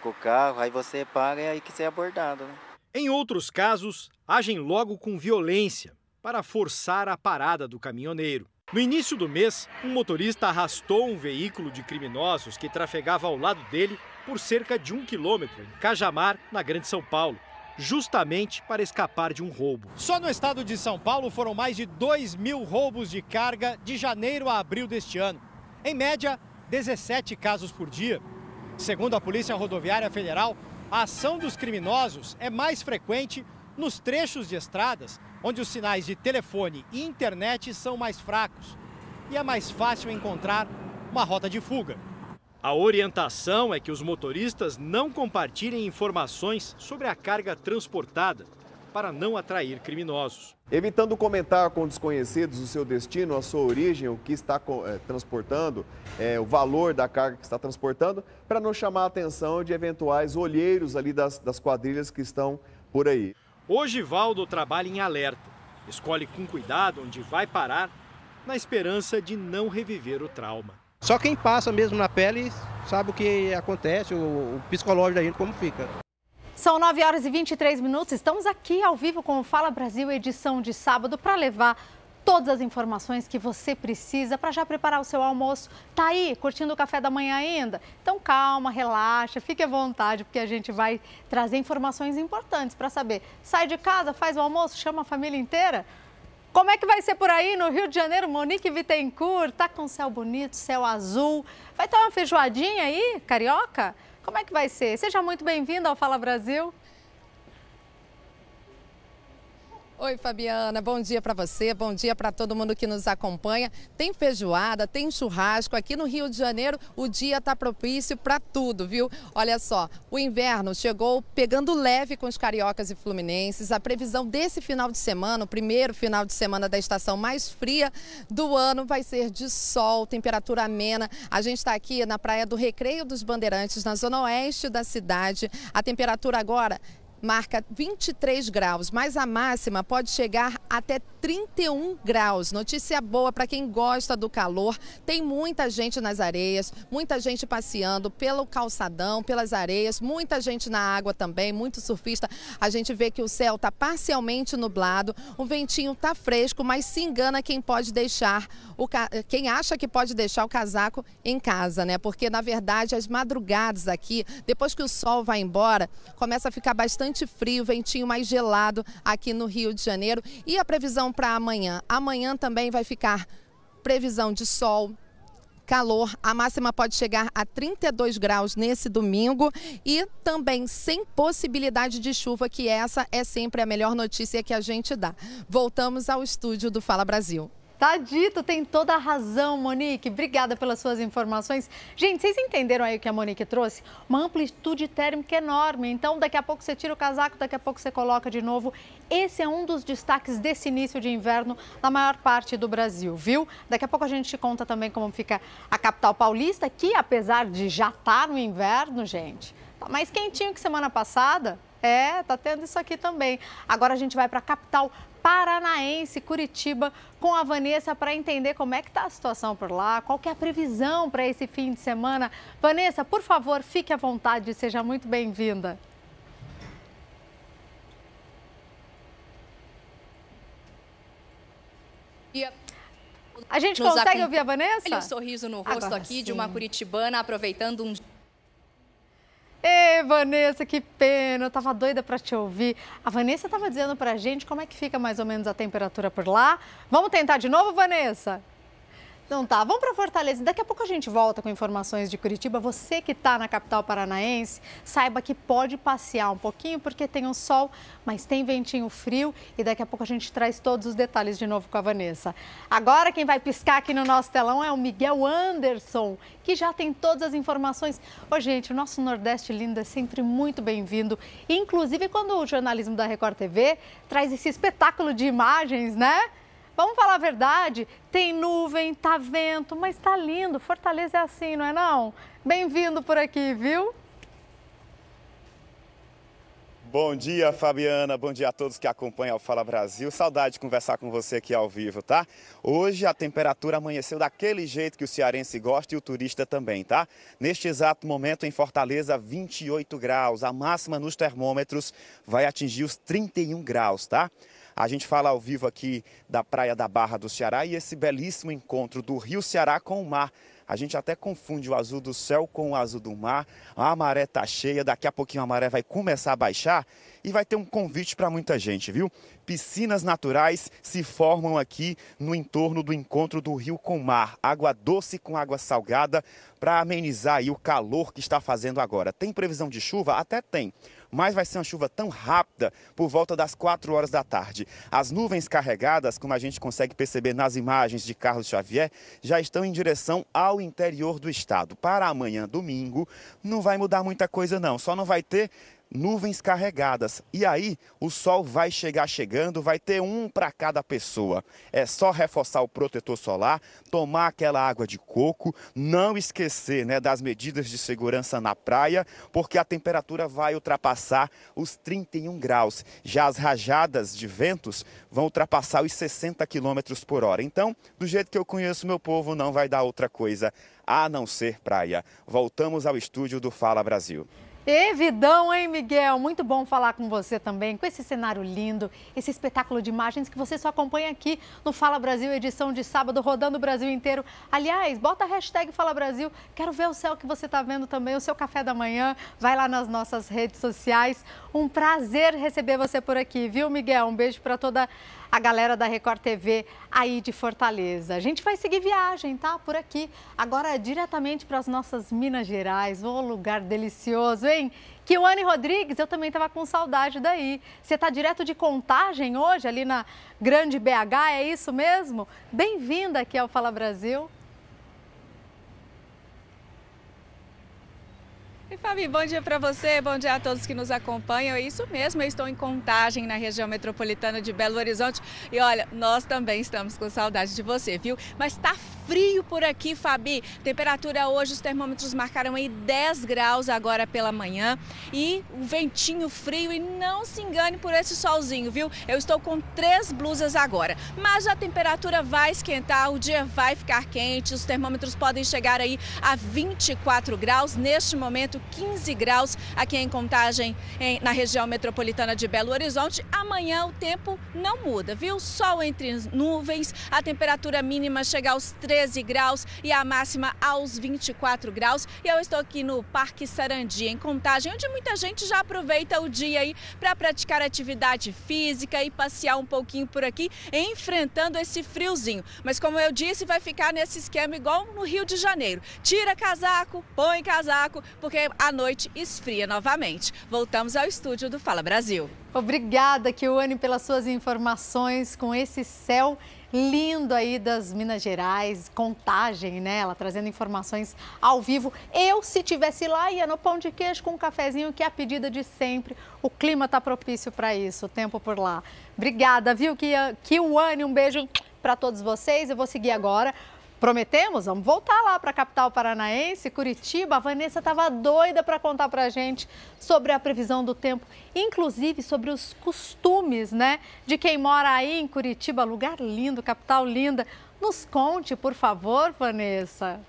com o carro, aí você paga e aí que você é abordado. Né? Em outros casos, agem logo com violência para forçar a parada do caminhoneiro. No início do mês, um motorista arrastou um veículo de criminosos que trafegava ao lado dele por cerca de um quilômetro em Cajamar, na Grande São Paulo, justamente para escapar de um roubo. Só no estado de São Paulo foram mais de 2 mil roubos de carga de janeiro a abril deste ano. Em média, 17 casos por dia. Segundo a Polícia Rodoviária Federal, a ação dos criminosos é mais frequente nos trechos de estradas onde os sinais de telefone e internet são mais fracos e é mais fácil encontrar uma rota de fuga. A orientação é que os motoristas não compartilhem informações sobre a carga transportada para não atrair criminosos. Evitando comentar com desconhecidos o seu destino, a sua origem, o que está é, transportando, é, o valor da carga que está transportando, para não chamar a atenção de eventuais olheiros ali das, das quadrilhas que estão por aí. Hoje, Valdo trabalha em alerta. Escolhe com cuidado onde vai parar, na esperança de não reviver o trauma. Só quem passa mesmo na pele sabe o que acontece, o, o psicológico da gente como fica. São 9 horas e 23 minutos. Estamos aqui ao vivo com o Fala Brasil, edição de sábado, para levar todas as informações que você precisa para já preparar o seu almoço. Tá aí, curtindo o café da manhã ainda? Então calma, relaxa, fique à vontade, porque a gente vai trazer informações importantes para saber. Sai de casa, faz o almoço, chama a família inteira. Como é que vai ser por aí no Rio de Janeiro? Monique Bittencourt, tá com céu bonito, céu azul. Vai ter uma feijoadinha aí, carioca? Como é que vai ser? Seja muito bem-vindo ao Fala Brasil. Oi, Fabiana. Bom dia para você, bom dia para todo mundo que nos acompanha. Tem feijoada, tem churrasco. Aqui no Rio de Janeiro, o dia está propício para tudo, viu? Olha só, o inverno chegou pegando leve com os cariocas e fluminenses. A previsão desse final de semana, o primeiro final de semana da estação mais fria do ano, vai ser de sol, temperatura amena. A gente está aqui na Praia do Recreio dos Bandeirantes, na zona oeste da cidade. A temperatura agora marca 23 graus, mas a máxima pode chegar até 31 graus. Notícia boa para quem gosta do calor. Tem muita gente nas areias, muita gente passeando pelo calçadão, pelas areias, muita gente na água também, muito surfista. A gente vê que o céu está parcialmente nublado, o ventinho está fresco, mas se engana quem pode deixar o quem acha que pode deixar o casaco em casa, né? Porque na verdade as madrugadas aqui, depois que o sol vai embora, começa a ficar bastante frio, ventinho mais gelado aqui no Rio de Janeiro. E a previsão para amanhã? Amanhã também vai ficar previsão de sol, calor. A máxima pode chegar a 32 graus nesse domingo e também sem possibilidade de chuva, que essa é sempre a melhor notícia que a gente dá. Voltamos ao estúdio do Fala Brasil. Tá dito, tem toda a razão, Monique. Obrigada pelas suas informações. Gente, vocês entenderam aí o que a Monique trouxe? Uma amplitude térmica enorme. Então, daqui a pouco você tira o casaco, daqui a pouco você coloca de novo. Esse é um dos destaques desse início de inverno na maior parte do Brasil, viu? Daqui a pouco a gente te conta também como fica a capital paulista, que apesar de já estar tá no inverno, gente, tá mais quentinho que semana passada. É, tá tendo isso aqui também. Agora a gente vai para a capital paranaense, Curitiba, com a Vanessa para entender como é que está a situação por lá, qual que é a previsão para esse fim de semana. Vanessa, por favor, fique à vontade, seja muito bem-vinda. A gente consegue ouvir a Vanessa? Olha o sorriso no rosto Agora aqui sim. de uma curitibana aproveitando um Ê, Vanessa, que pena, eu tava doida para te ouvir. A Vanessa tava dizendo pra gente como é que fica mais ou menos a temperatura por lá. Vamos tentar de novo, Vanessa? Então tá, vamos para Fortaleza. Daqui a pouco a gente volta com informações de Curitiba. Você que está na capital paranaense, saiba que pode passear um pouquinho porque tem um sol, mas tem ventinho frio e daqui a pouco a gente traz todos os detalhes de novo com a Vanessa. Agora quem vai piscar aqui no nosso telão é o Miguel Anderson, que já tem todas as informações. Ô gente, o nosso Nordeste lindo é sempre muito bem-vindo, inclusive quando o jornalismo da Record TV traz esse espetáculo de imagens, né? Vamos falar a verdade, tem nuvem, tá vento, mas tá lindo. Fortaleza é assim, não é não? Bem-vindo por aqui, viu? Bom dia, Fabiana. Bom dia a todos que acompanham o Fala Brasil. Saudade de conversar com você aqui ao vivo, tá? Hoje a temperatura amanheceu daquele jeito que o cearense gosta e o turista também, tá? Neste exato momento em Fortaleza, 28 graus. A máxima nos termômetros vai atingir os 31 graus, tá? A gente fala ao vivo aqui da Praia da Barra do Ceará e esse belíssimo encontro do Rio Ceará com o mar. A gente até confunde o azul do céu com o azul do mar. A maré tá cheia, daqui a pouquinho a maré vai começar a baixar e vai ter um convite para muita gente, viu? Piscinas naturais se formam aqui no entorno do encontro do rio com o mar. Água doce com água salgada para amenizar o calor que está fazendo agora. Tem previsão de chuva? Até tem mas vai ser uma chuva tão rápida por volta das 4 horas da tarde. As nuvens carregadas, como a gente consegue perceber nas imagens de Carlos Xavier, já estão em direção ao interior do estado. Para amanhã, domingo, não vai mudar muita coisa não, só não vai ter nuvens carregadas. E aí, o sol vai chegar chegando, vai ter um para cada pessoa. É só reforçar o protetor solar, tomar aquela água de coco, não esquecer né, das medidas de segurança na praia, porque a temperatura vai ultrapassar os 31 graus. Já as rajadas de ventos vão ultrapassar os 60 quilômetros por hora. Então, do jeito que eu conheço meu povo, não vai dar outra coisa a não ser praia. Voltamos ao estúdio do Fala Brasil. E vidão, hein, Miguel? Muito bom falar com você também, com esse cenário lindo, esse espetáculo de imagens que você só acompanha aqui no Fala Brasil, edição de sábado, rodando o Brasil inteiro. Aliás, bota a hashtag Fala Brasil, quero ver o céu que você está vendo também, o seu café da manhã, vai lá nas nossas redes sociais. Um prazer receber você por aqui, viu, Miguel? Um beijo para toda a galera da Record TV aí de Fortaleza. A gente vai seguir viagem, tá? Por aqui. Agora diretamente para as nossas Minas Gerais. Ô, lugar delicioso, hein? Kiwane Rodrigues, eu também estava com saudade daí. Você está direto de contagem hoje, ali na Grande BH, é isso mesmo? Bem-vinda aqui ao Fala Brasil. E Fabi, bom dia para você, bom dia a todos que nos acompanham. É isso mesmo, eu estou em Contagem, na região metropolitana de Belo Horizonte. E olha, nós também estamos com saudade de você, viu? Mas tá frio por aqui, Fabi. Temperatura hoje, os termômetros marcaram aí 10 graus agora pela manhã. E o ventinho frio. E não se engane por esse solzinho, viu? Eu estou com três blusas agora. Mas a temperatura vai esquentar, o dia vai ficar quente. Os termômetros podem chegar aí a 24 graus. Neste momento, 15 graus aqui em Contagem, em, na região metropolitana de Belo Horizonte. Amanhã o tempo não muda, viu? Sol entre nuvens, a temperatura mínima chega aos 13 graus e a máxima aos 24 graus. E eu estou aqui no Parque Sarandi, em Contagem, onde muita gente já aproveita o dia aí para praticar atividade física e passear um pouquinho por aqui, enfrentando esse friozinho. Mas como eu disse, vai ficar nesse esquema igual no Rio de Janeiro. Tira casaco, põe casaco, porque à noite esfria novamente. Voltamos ao estúdio do Fala Brasil. Obrigada, Kiwane, pelas suas informações com esse céu lindo aí das Minas Gerais, contagem, né? Ela trazendo informações ao vivo. Eu, se tivesse lá, ia no pão de queijo com um cafezinho, que é a pedida de sempre. O clima tá propício para isso, o tempo por lá. Obrigada, viu, Kiwane? Um beijo para todos vocês. Eu vou seguir agora Prometemos? Vamos voltar lá para a capital paranaense, Curitiba. A Vanessa estava doida para contar para a gente sobre a previsão do tempo, inclusive sobre os costumes, né, de quem mora aí em Curitiba, lugar lindo, capital linda. Nos conte, por favor, Vanessa.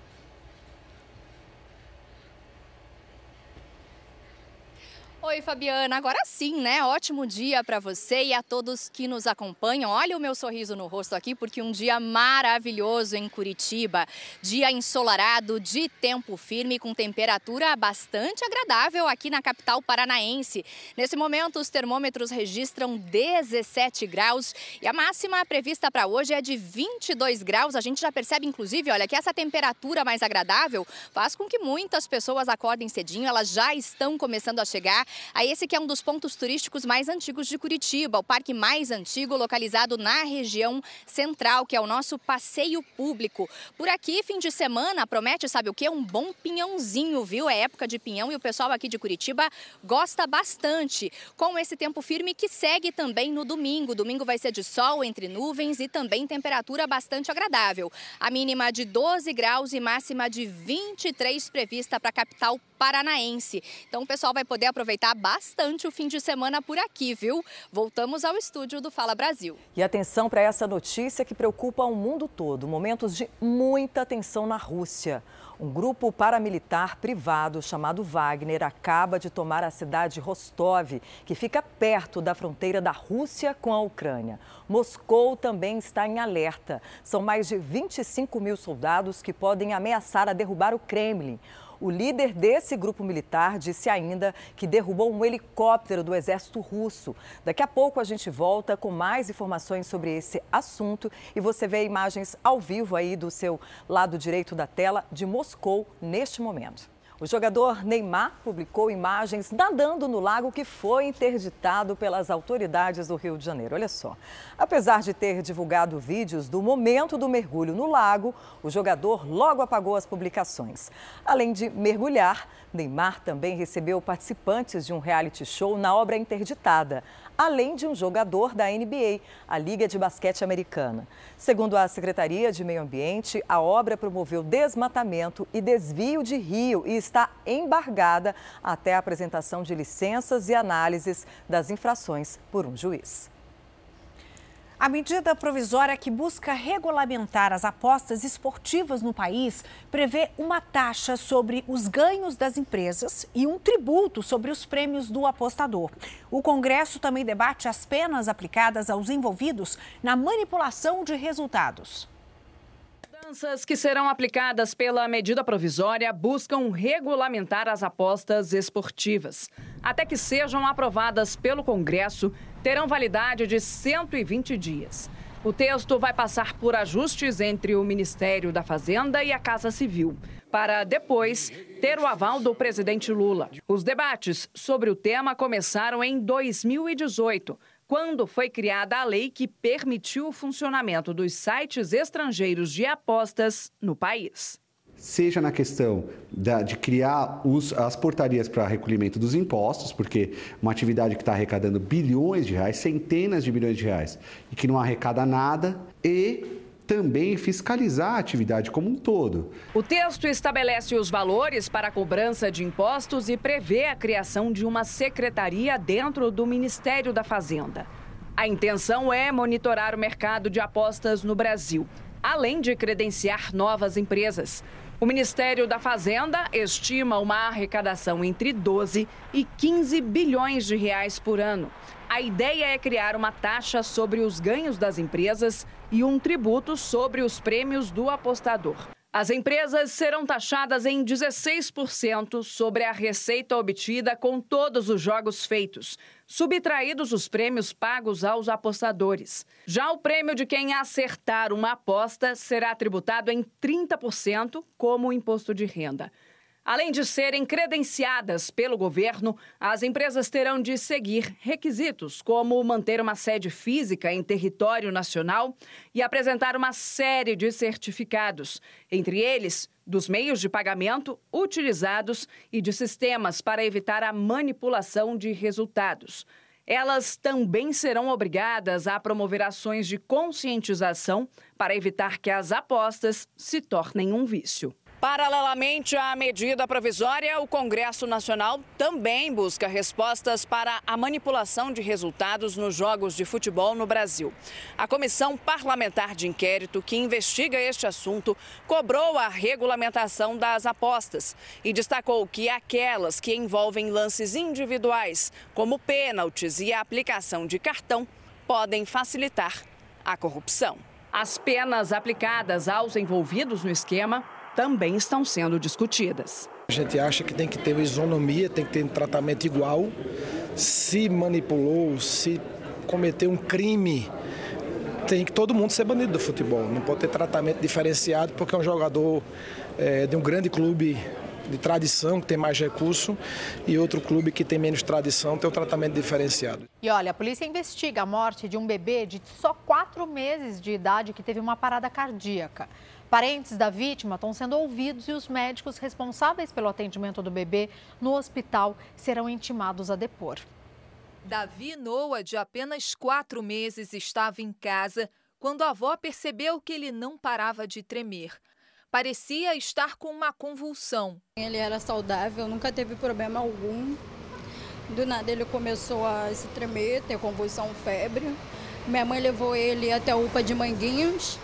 Oi, Fabiana. Agora sim, né? Ótimo dia para você e a todos que nos acompanham. Olha o meu sorriso no rosto aqui, porque um dia maravilhoso em Curitiba. Dia ensolarado, de tempo firme, com temperatura bastante agradável aqui na capital paranaense. Nesse momento, os termômetros registram 17 graus e a máxima prevista para hoje é de 22 graus. A gente já percebe, inclusive, olha, que essa temperatura mais agradável faz com que muitas pessoas acordem cedinho. Elas já estão começando a chegar a esse que é um dos pontos turísticos mais antigos de Curitiba, o parque mais antigo localizado na região central, que é o nosso passeio público. Por aqui, fim de semana, promete, sabe o que? Um bom pinhãozinho, viu? É época de pinhão e o pessoal aqui de Curitiba gosta bastante. Com esse tempo firme que segue também no domingo. Domingo vai ser de sol entre nuvens e também temperatura bastante agradável. A mínima de 12 graus e máxima de 23 prevista para a capital paranaense. Então o pessoal vai poder aproveitar bastante o fim de semana por aqui, viu? Voltamos ao estúdio do Fala Brasil. E atenção para essa notícia que preocupa o mundo todo. Momentos de muita tensão na Rússia. Um grupo paramilitar privado chamado Wagner acaba de tomar a cidade Rostov, que fica perto da fronteira da Rússia com a Ucrânia. Moscou também está em alerta. São mais de 25 mil soldados que podem ameaçar a derrubar o Kremlin. O líder desse grupo militar disse ainda que derrubou um helicóptero do exército russo. Daqui a pouco a gente volta com mais informações sobre esse assunto e você vê imagens ao vivo aí do seu lado direito da tela de Moscou neste momento. O jogador Neymar publicou imagens nadando no lago que foi interditado pelas autoridades do Rio de Janeiro. Olha só. Apesar de ter divulgado vídeos do momento do mergulho no lago, o jogador logo apagou as publicações. Além de mergulhar, Neymar também recebeu participantes de um reality show na obra interditada além de um jogador da NBA, a Liga de Basquete Americana. Segundo a Secretaria de Meio Ambiente, a obra promoveu desmatamento e desvio de rio e está embargada até a apresentação de licenças e análises das infrações por um juiz. A medida provisória que busca regulamentar as apostas esportivas no país prevê uma taxa sobre os ganhos das empresas e um tributo sobre os prêmios do apostador. O Congresso também debate as penas aplicadas aos envolvidos na manipulação de resultados. Mudanças que serão aplicadas pela medida provisória buscam regulamentar as apostas esportivas. Até que sejam aprovadas pelo Congresso, terão validade de 120 dias. O texto vai passar por ajustes entre o Ministério da Fazenda e a Casa Civil, para depois ter o aval do presidente Lula. Os debates sobre o tema começaram em 2018, quando foi criada a lei que permitiu o funcionamento dos sites estrangeiros de apostas no país. Seja na questão da, de criar os, as portarias para recolhimento dos impostos, porque uma atividade que está arrecadando bilhões de reais, centenas de bilhões de reais, e que não arrecada nada, e também fiscalizar a atividade como um todo. O texto estabelece os valores para a cobrança de impostos e prevê a criação de uma secretaria dentro do Ministério da Fazenda. A intenção é monitorar o mercado de apostas no Brasil, além de credenciar novas empresas. O Ministério da Fazenda estima uma arrecadação entre 12 e 15 bilhões de reais por ano. A ideia é criar uma taxa sobre os ganhos das empresas e um tributo sobre os prêmios do apostador. As empresas serão taxadas em 16% sobre a receita obtida com todos os jogos feitos, subtraídos os prêmios pagos aos apostadores. Já o prêmio de quem acertar uma aposta será tributado em 30% como imposto de renda. Além de serem credenciadas pelo governo, as empresas terão de seguir requisitos como manter uma sede física em território nacional e apresentar uma série de certificados, entre eles dos meios de pagamento utilizados e de sistemas para evitar a manipulação de resultados. Elas também serão obrigadas a promover ações de conscientização para evitar que as apostas se tornem um vício. Paralelamente à medida provisória, o Congresso Nacional também busca respostas para a manipulação de resultados nos jogos de futebol no Brasil. A Comissão Parlamentar de Inquérito, que investiga este assunto, cobrou a regulamentação das apostas e destacou que aquelas que envolvem lances individuais, como pênaltis e a aplicação de cartão, podem facilitar a corrupção. As penas aplicadas aos envolvidos no esquema também estão sendo discutidas. A gente acha que tem que ter isonomia, tem que ter um tratamento igual. Se manipulou, se cometeu um crime, tem que todo mundo ser banido do futebol. Não pode ter tratamento diferenciado porque é um jogador é, de um grande clube de tradição, que tem mais recurso, e outro clube que tem menos tradição tem um tratamento diferenciado. E olha, a polícia investiga a morte de um bebê de só quatro meses de idade que teve uma parada cardíaca. Parentes da vítima estão sendo ouvidos e os médicos responsáveis pelo atendimento do bebê no hospital serão intimados a depor. Davi Noah, de apenas quatro meses, estava em casa quando a avó percebeu que ele não parava de tremer. Parecia estar com uma convulsão. Ele era saudável, nunca teve problema algum. Do nada ele começou a se tremer, ter convulsão, febre. Minha mãe levou ele até a UPA de Manguinhos.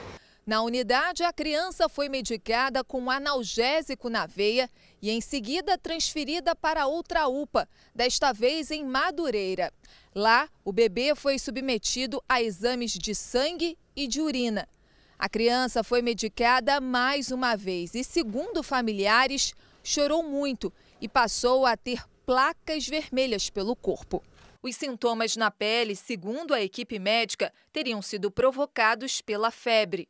Na unidade, a criança foi medicada com analgésico na veia e, em seguida, transferida para outra UPA, desta vez em Madureira. Lá, o bebê foi submetido a exames de sangue e de urina. A criança foi medicada mais uma vez e, segundo familiares, chorou muito e passou a ter placas vermelhas pelo corpo. Os sintomas na pele, segundo a equipe médica, teriam sido provocados pela febre.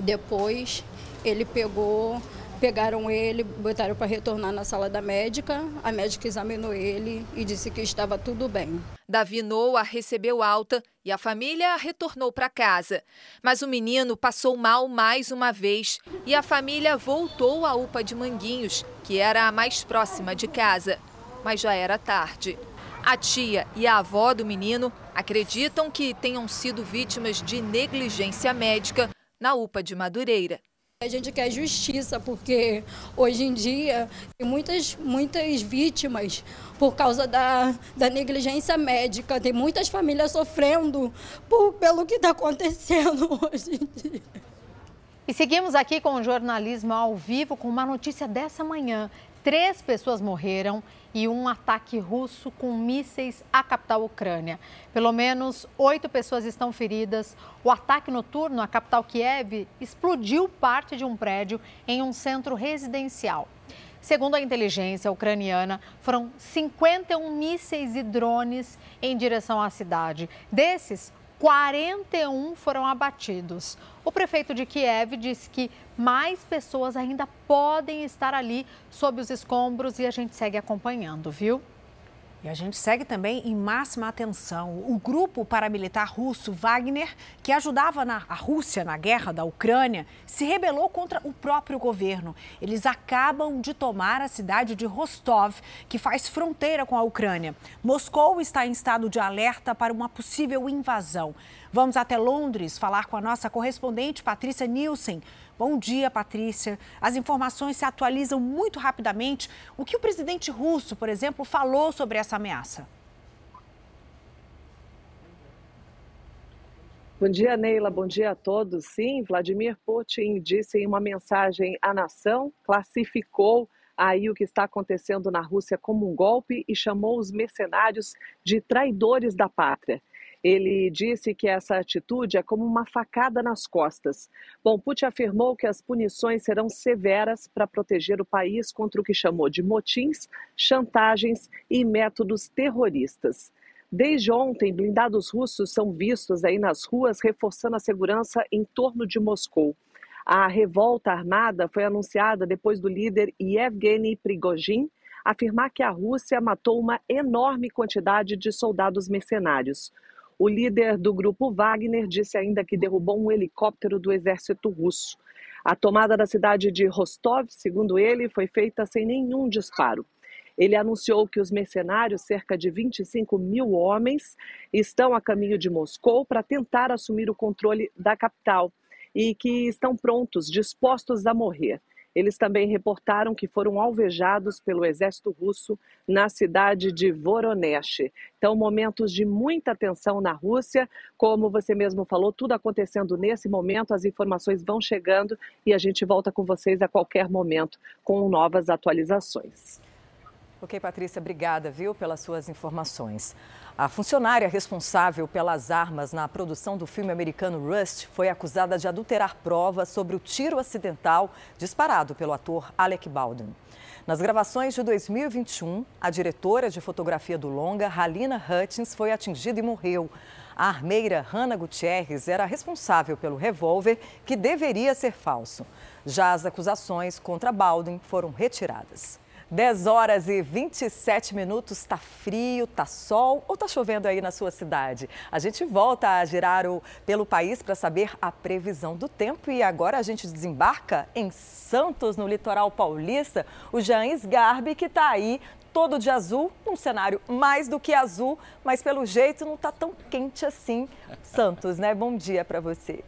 Depois ele pegou, pegaram ele, botaram para retornar na sala da médica. A médica examinou ele e disse que estava tudo bem. Davi Noah recebeu alta e a família retornou para casa. Mas o menino passou mal mais uma vez e a família voltou à UPA de Manguinhos, que era a mais próxima de casa. Mas já era tarde. A tia e a avó do menino acreditam que tenham sido vítimas de negligência médica na UPA de Madureira. A gente quer justiça porque hoje em dia tem muitas, muitas vítimas por causa da, da negligência médica. Tem muitas famílias sofrendo por, pelo que está acontecendo [laughs] hoje em dia. E seguimos aqui com o jornalismo ao vivo com uma notícia dessa manhã. Três pessoas morreram e um ataque russo com mísseis à capital Ucrânia. Pelo menos oito pessoas estão feridas. O ataque noturno à capital Kiev explodiu parte de um prédio em um centro residencial. Segundo a inteligência ucraniana, foram 51 mísseis e drones em direção à cidade. Desses, 41 foram abatidos. O prefeito de Kiev disse que mais pessoas ainda podem estar ali sob os escombros e a gente segue acompanhando, viu? E a gente segue também em máxima atenção. O grupo paramilitar russo Wagner, que ajudava na, a Rússia na guerra da Ucrânia, se rebelou contra o próprio governo. Eles acabam de tomar a cidade de Rostov, que faz fronteira com a Ucrânia. Moscou está em estado de alerta para uma possível invasão. Vamos até Londres falar com a nossa correspondente Patrícia Nielsen. Bom dia, Patrícia. As informações se atualizam muito rapidamente. O que o presidente russo, por exemplo, falou sobre essa ameaça? Bom dia, Neila. Bom dia a todos. Sim, Vladimir Putin disse em uma mensagem à nação, classificou aí o que está acontecendo na Rússia como um golpe e chamou os mercenários de traidores da pátria. Ele disse que essa atitude é como uma facada nas costas. Bom, Putin afirmou que as punições serão severas para proteger o país contra o que chamou de motins, chantagens e métodos terroristas. Desde ontem, blindados russos são vistos aí nas ruas reforçando a segurança em torno de Moscou. A revolta armada foi anunciada depois do líder Yevgeny Prigozhin afirmar que a Rússia matou uma enorme quantidade de soldados mercenários. O líder do grupo Wagner disse ainda que derrubou um helicóptero do exército russo. A tomada da cidade de Rostov, segundo ele, foi feita sem nenhum disparo. Ele anunciou que os mercenários, cerca de 25 mil homens, estão a caminho de Moscou para tentar assumir o controle da capital e que estão prontos, dispostos a morrer. Eles também reportaram que foram alvejados pelo exército russo na cidade de Voronezh. Então, momentos de muita tensão na Rússia, como você mesmo falou, tudo acontecendo nesse momento, as informações vão chegando e a gente volta com vocês a qualquer momento com novas atualizações. Ok, Patrícia, obrigada, viu, pelas suas informações. A funcionária responsável pelas armas na produção do filme americano Rust foi acusada de adulterar provas sobre o tiro acidental disparado pelo ator Alec Baldwin. Nas gravações de 2021, a diretora de fotografia do longa, Halina Hutchins, foi atingida e morreu. A armeira Hannah Gutierrez era responsável pelo revólver que deveria ser falso. Já as acusações contra Baldwin foram retiradas. 10 horas e 27 minutos, tá frio, tá sol ou tá chovendo aí na sua cidade? A gente volta a girar o, pelo país para saber a previsão do tempo e agora a gente desembarca em Santos, no litoral paulista, o Jains Garbi que tá aí todo de azul, um cenário mais do que azul, mas pelo jeito não tá tão quente assim. Santos, né? Bom dia para você.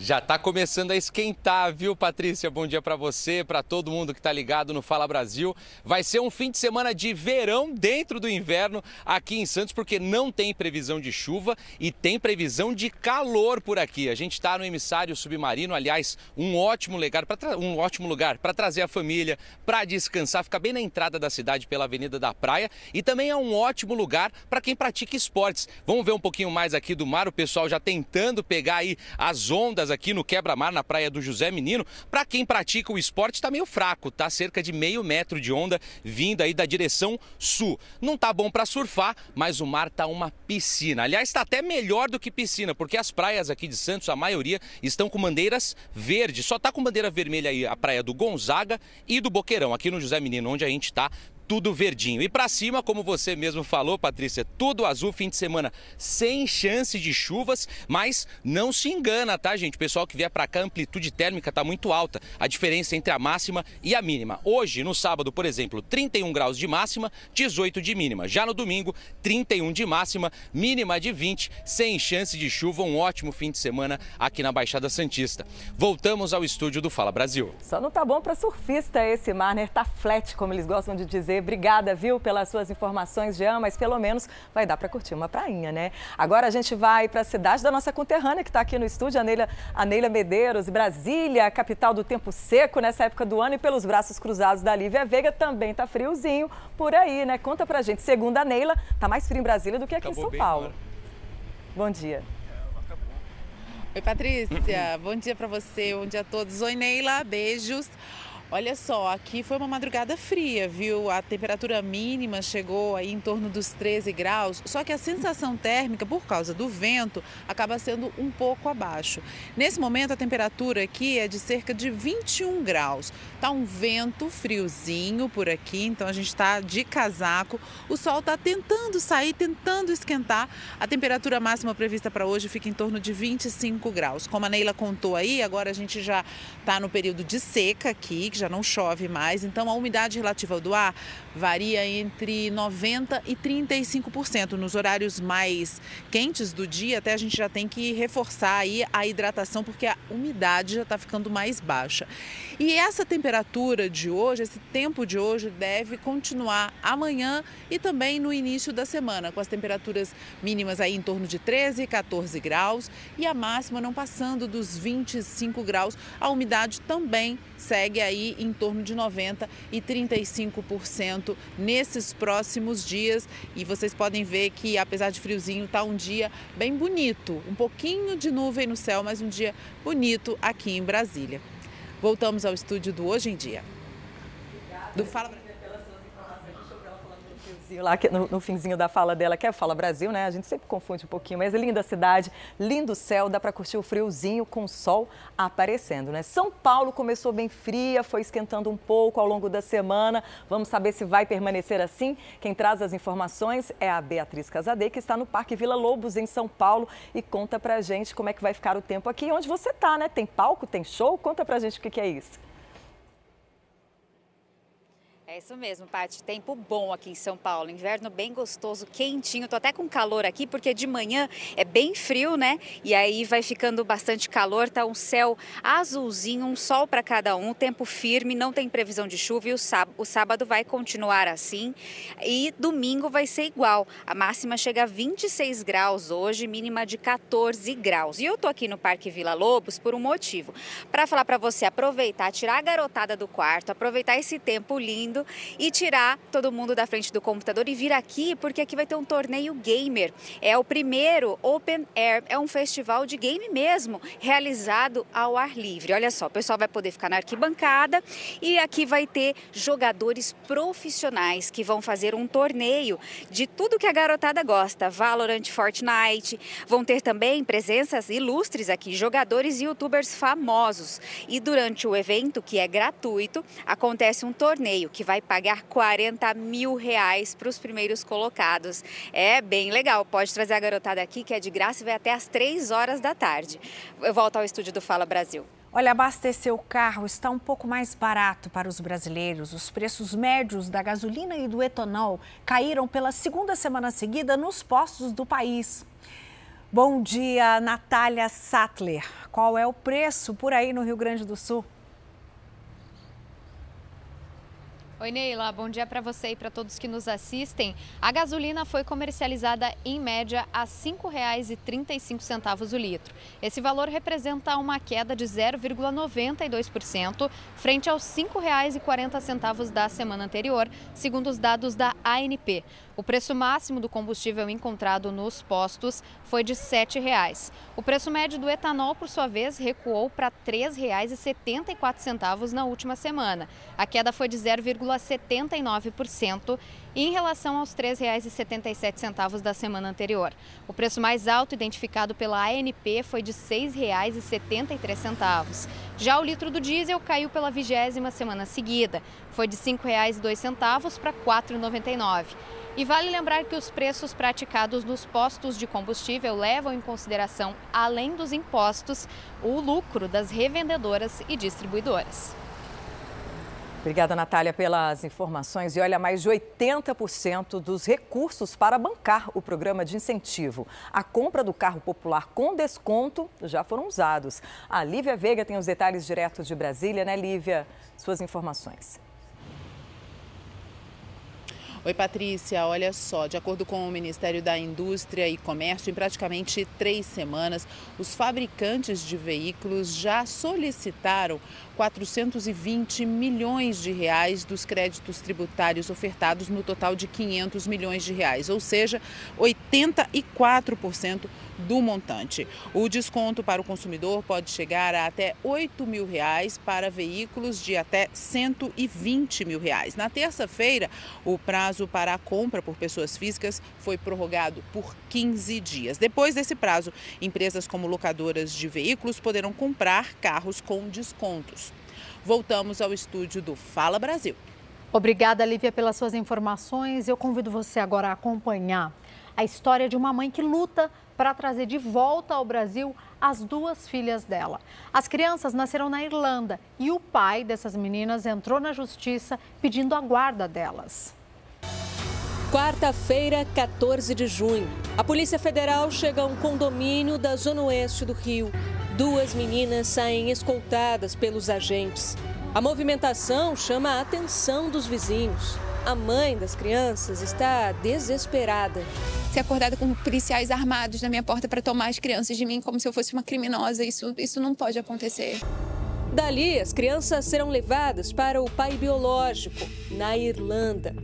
Já está começando a esquentar, viu, Patrícia? Bom dia para você, para todo mundo que está ligado no Fala Brasil. Vai ser um fim de semana de verão dentro do inverno aqui em Santos, porque não tem previsão de chuva e tem previsão de calor por aqui. A gente está no emissário submarino, aliás, um ótimo lugar para um ótimo lugar para trazer a família, para descansar, fica bem na entrada da cidade pela Avenida da Praia e também é um ótimo lugar para quem pratica esportes. Vamos ver um pouquinho mais aqui do mar, o pessoal já tentando pegar aí as ondas aqui no quebra-mar na praia do José Menino. Para quem pratica o esporte, está meio fraco, tá? Cerca de meio metro de onda vindo aí da direção sul. Não tá bom para surfar, mas o mar tá uma piscina. Aliás, está até melhor do que piscina, porque as praias aqui de Santos, a maioria, estão com bandeiras verdes. Só tá com bandeira vermelha aí a praia do Gonzaga e do Boqueirão, aqui no José Menino, onde a gente está tudo verdinho. E para cima, como você mesmo falou, Patrícia, tudo azul, fim de semana sem chance de chuvas, mas não se engana, tá, gente? O pessoal que vier para cá, a amplitude térmica tá muito alta. A diferença entre a máxima e a mínima. Hoje, no sábado, por exemplo, 31 graus de máxima, 18 de mínima. Já no domingo, 31 de máxima, mínima de 20, sem chance de chuva. Um ótimo fim de semana aqui na Baixada Santista. Voltamos ao estúdio do Fala Brasil. Só não tá bom para surfista esse mar, né? Tá flat, como eles gostam de dizer Obrigada, viu, pelas suas informações, Jean, mas pelo menos vai dar para curtir uma prainha, né? Agora a gente vai para a cidade da nossa conterrânea, que está aqui no estúdio, a Neila, a Neila Medeiros, Brasília, capital do tempo seco nessa época do ano e pelos braços cruzados da Lívia Veiga também tá friozinho por aí, né? Conta pra gente. Segundo a Neila, tá mais frio em Brasília do que aqui Acabou em São Paulo. Agora. Bom dia. Oi, Patrícia. Bom dia para você, bom dia a todos. Oi, Neila. Beijos. Olha só, aqui foi uma madrugada fria, viu? A temperatura mínima chegou aí em torno dos 13 graus, só que a sensação térmica, por causa do vento, acaba sendo um pouco abaixo. Nesse momento, a temperatura aqui é de cerca de 21 graus. Tá um vento friozinho por aqui, então a gente está de casaco. O sol está tentando sair, tentando esquentar. A temperatura máxima prevista para hoje fica em torno de 25 graus. Como a Neila contou aí, agora a gente já está no período de seca aqui, já não chove mais, então a umidade relativa do ar varia entre 90% e 35%. Nos horários mais quentes do dia, até a gente já tem que reforçar aí a hidratação, porque a umidade já está ficando mais baixa. E essa temperatura de hoje, esse tempo de hoje, deve continuar amanhã e também no início da semana, com as temperaturas mínimas aí em torno de 13, 14 graus e a máxima não passando dos 25 graus. A umidade também segue aí em torno de 90 e 35% nesses próximos dias. E vocês podem ver que, apesar de friozinho, está um dia bem bonito. Um pouquinho de nuvem no céu, mas um dia bonito aqui em Brasília. Voltamos ao estúdio do Hoje em Dia. Do Fala Brasil lá no, no finzinho da fala dela, que é Fala Brasil, né? A gente sempre confunde um pouquinho, mas é linda cidade, lindo céu, dá para curtir o friozinho com o sol aparecendo, né? São Paulo começou bem fria, foi esquentando um pouco ao longo da semana. Vamos saber se vai permanecer assim. Quem traz as informações é a Beatriz Casadei, que está no Parque Vila Lobos, em São Paulo, e conta pra gente como é que vai ficar o tempo aqui. Onde você tá, né? Tem palco, tem show? Conta pra gente o que, que é isso. É isso mesmo, Paty. Tempo bom aqui em São Paulo. Inverno bem gostoso, quentinho. Tô até com calor aqui porque de manhã é bem frio, né? E aí vai ficando bastante calor. Tá um céu azulzinho, um sol para cada um, tempo firme, não tem previsão de chuva e o sábado, o sábado vai continuar assim. E domingo vai ser igual. A máxima chega a 26 graus hoje, mínima de 14 graus. E eu tô aqui no Parque Vila Lobos por um motivo. Para falar para você aproveitar, tirar a garotada do quarto, aproveitar esse tempo lindo e tirar todo mundo da frente do computador e vir aqui, porque aqui vai ter um torneio gamer. É o primeiro Open Air, é um festival de game mesmo, realizado ao ar livre. Olha só, o pessoal vai poder ficar na arquibancada e aqui vai ter jogadores profissionais que vão fazer um torneio de tudo que a garotada gosta, Valorant, Fortnite. Vão ter também presenças ilustres aqui, jogadores e youtubers famosos. E durante o evento, que é gratuito, acontece um torneio que vai pagar 40 mil reais para os primeiros colocados. É bem legal. Pode trazer a garotada aqui, que é de graça e vai até às 3 horas da tarde. Eu volto ao estúdio do Fala Brasil. Olha, abastecer o carro está um pouco mais barato para os brasileiros. Os preços médios da gasolina e do etanol caíram pela segunda semana seguida nos postos do país. Bom dia, Natália Sattler. Qual é o preço por aí no Rio Grande do Sul? Oi, Neila. Bom dia para você e para todos que nos assistem. A gasolina foi comercializada em média a R$ 5,35 o litro. Esse valor representa uma queda de 0,92% frente aos R$ 5,40 da semana anterior, segundo os dados da ANP. O preço máximo do combustível encontrado nos postos foi de R$ 7,00. O preço médio do etanol, por sua vez, recuou para R$ 3,74 na última semana. A queda foi de 0,79% em relação aos R$ 3,77 da semana anterior. O preço mais alto identificado pela ANP foi de R$ 6,73. Já o litro do diesel caiu pela vigésima semana seguida. Foi de R$ 5,02 para R$ 4,99. E vale lembrar que os preços praticados nos postos de combustível levam em consideração, além dos impostos, o lucro das revendedoras e distribuidoras. Obrigada, Natália, pelas informações. E olha, mais de 80% dos recursos para bancar o programa de incentivo à compra do carro popular com desconto já foram usados. A Lívia Veiga tem os detalhes diretos de Brasília, né, Lívia? Suas informações. Oi, Patrícia. Olha só, de acordo com o Ministério da Indústria e Comércio, em praticamente três semanas, os fabricantes de veículos já solicitaram 420 milhões de reais dos créditos tributários ofertados no total de 500 milhões de reais, ou seja, 84% do montante. O desconto para o consumidor pode chegar a até 8 mil reais para veículos de até 120 mil reais. Na terça-feira, o prazo para a compra por pessoas físicas foi prorrogado por 15 dias. Depois desse prazo, empresas como locadoras de veículos poderão comprar carros com descontos. Voltamos ao estúdio do Fala Brasil. Obrigada, Lívia, pelas suas informações. Eu convido você agora a acompanhar a história de uma mãe que luta para trazer de volta ao Brasil as duas filhas dela. As crianças nasceram na Irlanda e o pai dessas meninas entrou na justiça pedindo a guarda delas. Quarta-feira, 14 de junho. A Polícia Federal chega a um condomínio da zona oeste do Rio. Duas meninas saem escoltadas pelos agentes. A movimentação chama a atenção dos vizinhos. A mãe das crianças está desesperada. Ser acordada com policiais armados na minha porta para tomar as crianças de mim como se eu fosse uma criminosa, isso, isso não pode acontecer. Dali, as crianças serão levadas para o pai biológico, na Irlanda.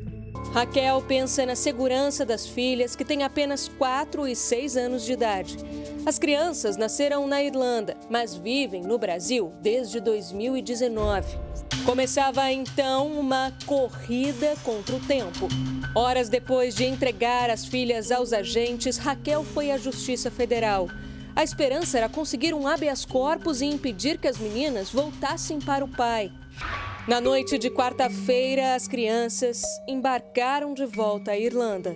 Raquel pensa na segurança das filhas, que têm apenas 4 e 6 anos de idade. As crianças nasceram na Irlanda, mas vivem no Brasil desde 2019. Começava então uma corrida contra o tempo. Horas depois de entregar as filhas aos agentes, Raquel foi à Justiça Federal. A esperança era conseguir um habeas corpus e impedir que as meninas voltassem para o pai. Na noite de quarta-feira, as crianças embarcaram de volta à Irlanda.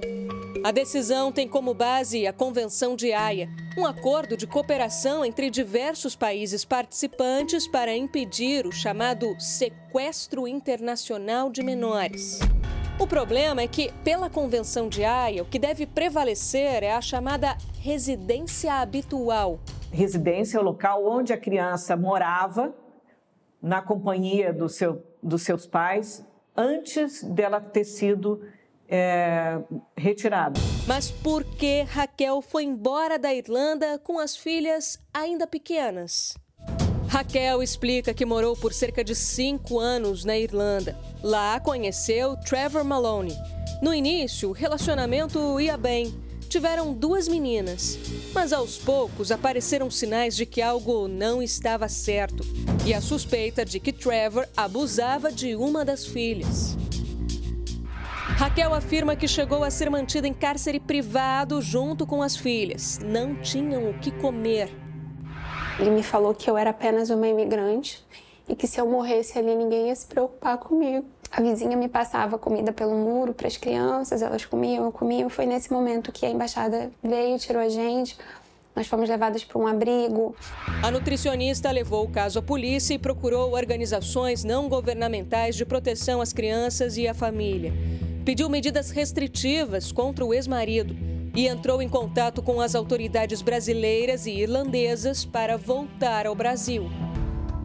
A decisão tem como base a Convenção de Haia, um acordo de cooperação entre diversos países participantes para impedir o chamado sequestro internacional de menores. O problema é que, pela Convenção de Haia, o que deve prevalecer é a chamada residência habitual. Residência é o local onde a criança morava na companhia do seu, dos seus pais antes dela ter sido é, retirada. Mas por que Raquel foi embora da Irlanda com as filhas ainda pequenas? Raquel explica que morou por cerca de cinco anos na Irlanda. Lá conheceu Trevor Maloney. No início, o relacionamento ia bem tiveram duas meninas, mas aos poucos apareceram sinais de que algo não estava certo e a suspeita de que Trevor abusava de uma das filhas. Raquel afirma que chegou a ser mantida em cárcere privado junto com as filhas. Não tinham o que comer. Ele me falou que eu era apenas uma imigrante e que se eu morresse ali ninguém ia se preocupar comigo. A vizinha me passava comida pelo muro para as crianças, elas comiam, eu comia. Foi nesse momento que a embaixada veio, tirou a gente. Nós fomos levadas para um abrigo. A nutricionista levou o caso à polícia e procurou organizações não governamentais de proteção às crianças e à família. Pediu medidas restritivas contra o ex-marido e entrou em contato com as autoridades brasileiras e irlandesas para voltar ao Brasil.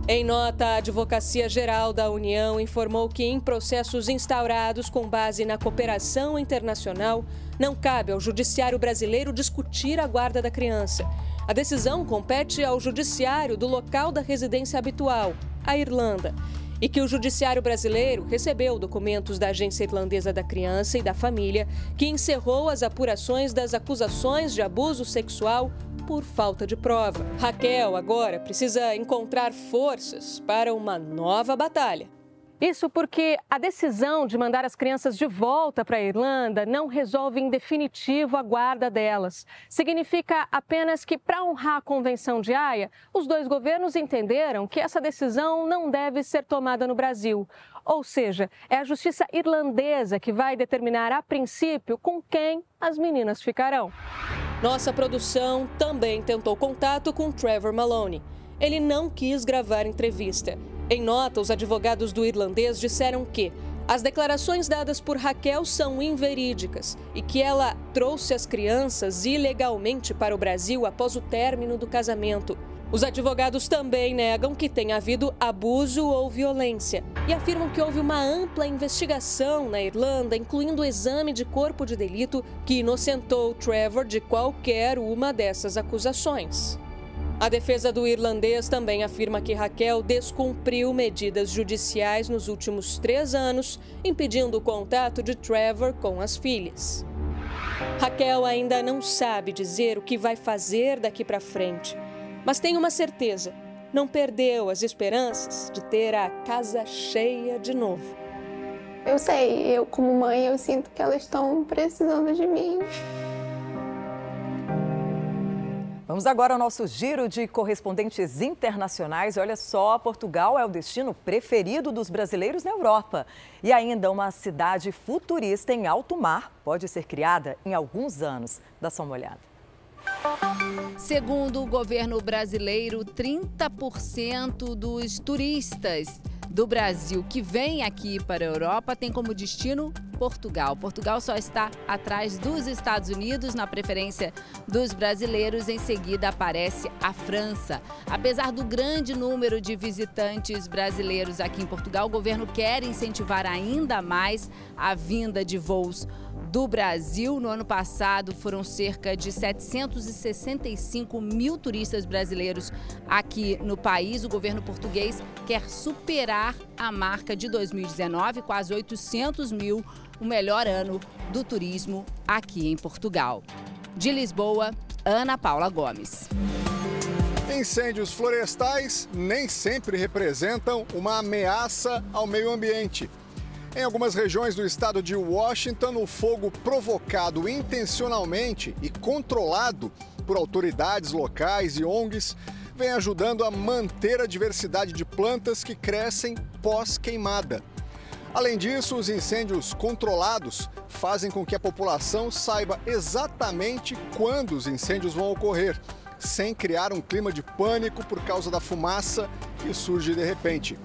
Em nota, a Advocacia Geral da União informou que, em processos instaurados com base na cooperação internacional, não cabe ao Judiciário brasileiro discutir a guarda da criança. A decisão compete ao Judiciário do local da residência habitual, a Irlanda, e que o Judiciário brasileiro recebeu documentos da Agência Irlandesa da Criança e da Família, que encerrou as apurações das acusações de abuso sexual por falta de prova. Raquel agora precisa encontrar forças para uma nova batalha. Isso porque a decisão de mandar as crianças de volta para a Irlanda não resolve em definitivo a guarda delas. Significa apenas que, para honrar a Convenção de Haia, os dois governos entenderam que essa decisão não deve ser tomada no Brasil. Ou seja, é a justiça irlandesa que vai determinar a princípio com quem as meninas ficarão. Nossa produção também tentou contato com Trevor Maloney. Ele não quis gravar entrevista. Em nota, os advogados do irlandês disseram que as declarações dadas por Raquel são inverídicas e que ela trouxe as crianças ilegalmente para o Brasil após o término do casamento. Os advogados também negam que tenha havido abuso ou violência e afirmam que houve uma ampla investigação na Irlanda, incluindo o exame de corpo de delito que inocentou Trevor de qualquer uma dessas acusações. A defesa do irlandês também afirma que Raquel descumpriu medidas judiciais nos últimos três anos, impedindo o contato de Trevor com as filhas. Raquel ainda não sabe dizer o que vai fazer daqui para frente. Mas tem uma certeza: não perdeu as esperanças de ter a casa cheia de novo. Eu sei, eu como mãe, eu sinto que elas estão precisando de mim. Vamos agora ao nosso giro de correspondentes internacionais. Olha só, Portugal é o destino preferido dos brasileiros na Europa. E ainda uma cidade futurista em alto mar pode ser criada em alguns anos. Dá só uma olhada. Segundo o governo brasileiro, 30% dos turistas do Brasil que vêm aqui para a Europa tem como destino Portugal. Portugal só está atrás dos Estados Unidos na preferência dos brasileiros. Em seguida aparece a França. Apesar do grande número de visitantes brasileiros aqui em Portugal, o governo quer incentivar ainda mais a vinda de voos do Brasil. No ano passado, foram cerca de 765 mil turistas brasileiros aqui no país. O governo português quer superar a marca de 2019, quase 800 mil, o melhor ano do turismo aqui em Portugal. De Lisboa, Ana Paula Gomes. Incêndios florestais nem sempre representam uma ameaça ao meio ambiente. Em algumas regiões do estado de Washington, o fogo provocado intencionalmente e controlado por autoridades locais e ONGs vem ajudando a manter a diversidade de plantas que crescem pós-queimada. Além disso, os incêndios controlados fazem com que a população saiba exatamente quando os incêndios vão ocorrer, sem criar um clima de pânico por causa da fumaça que surge de repente.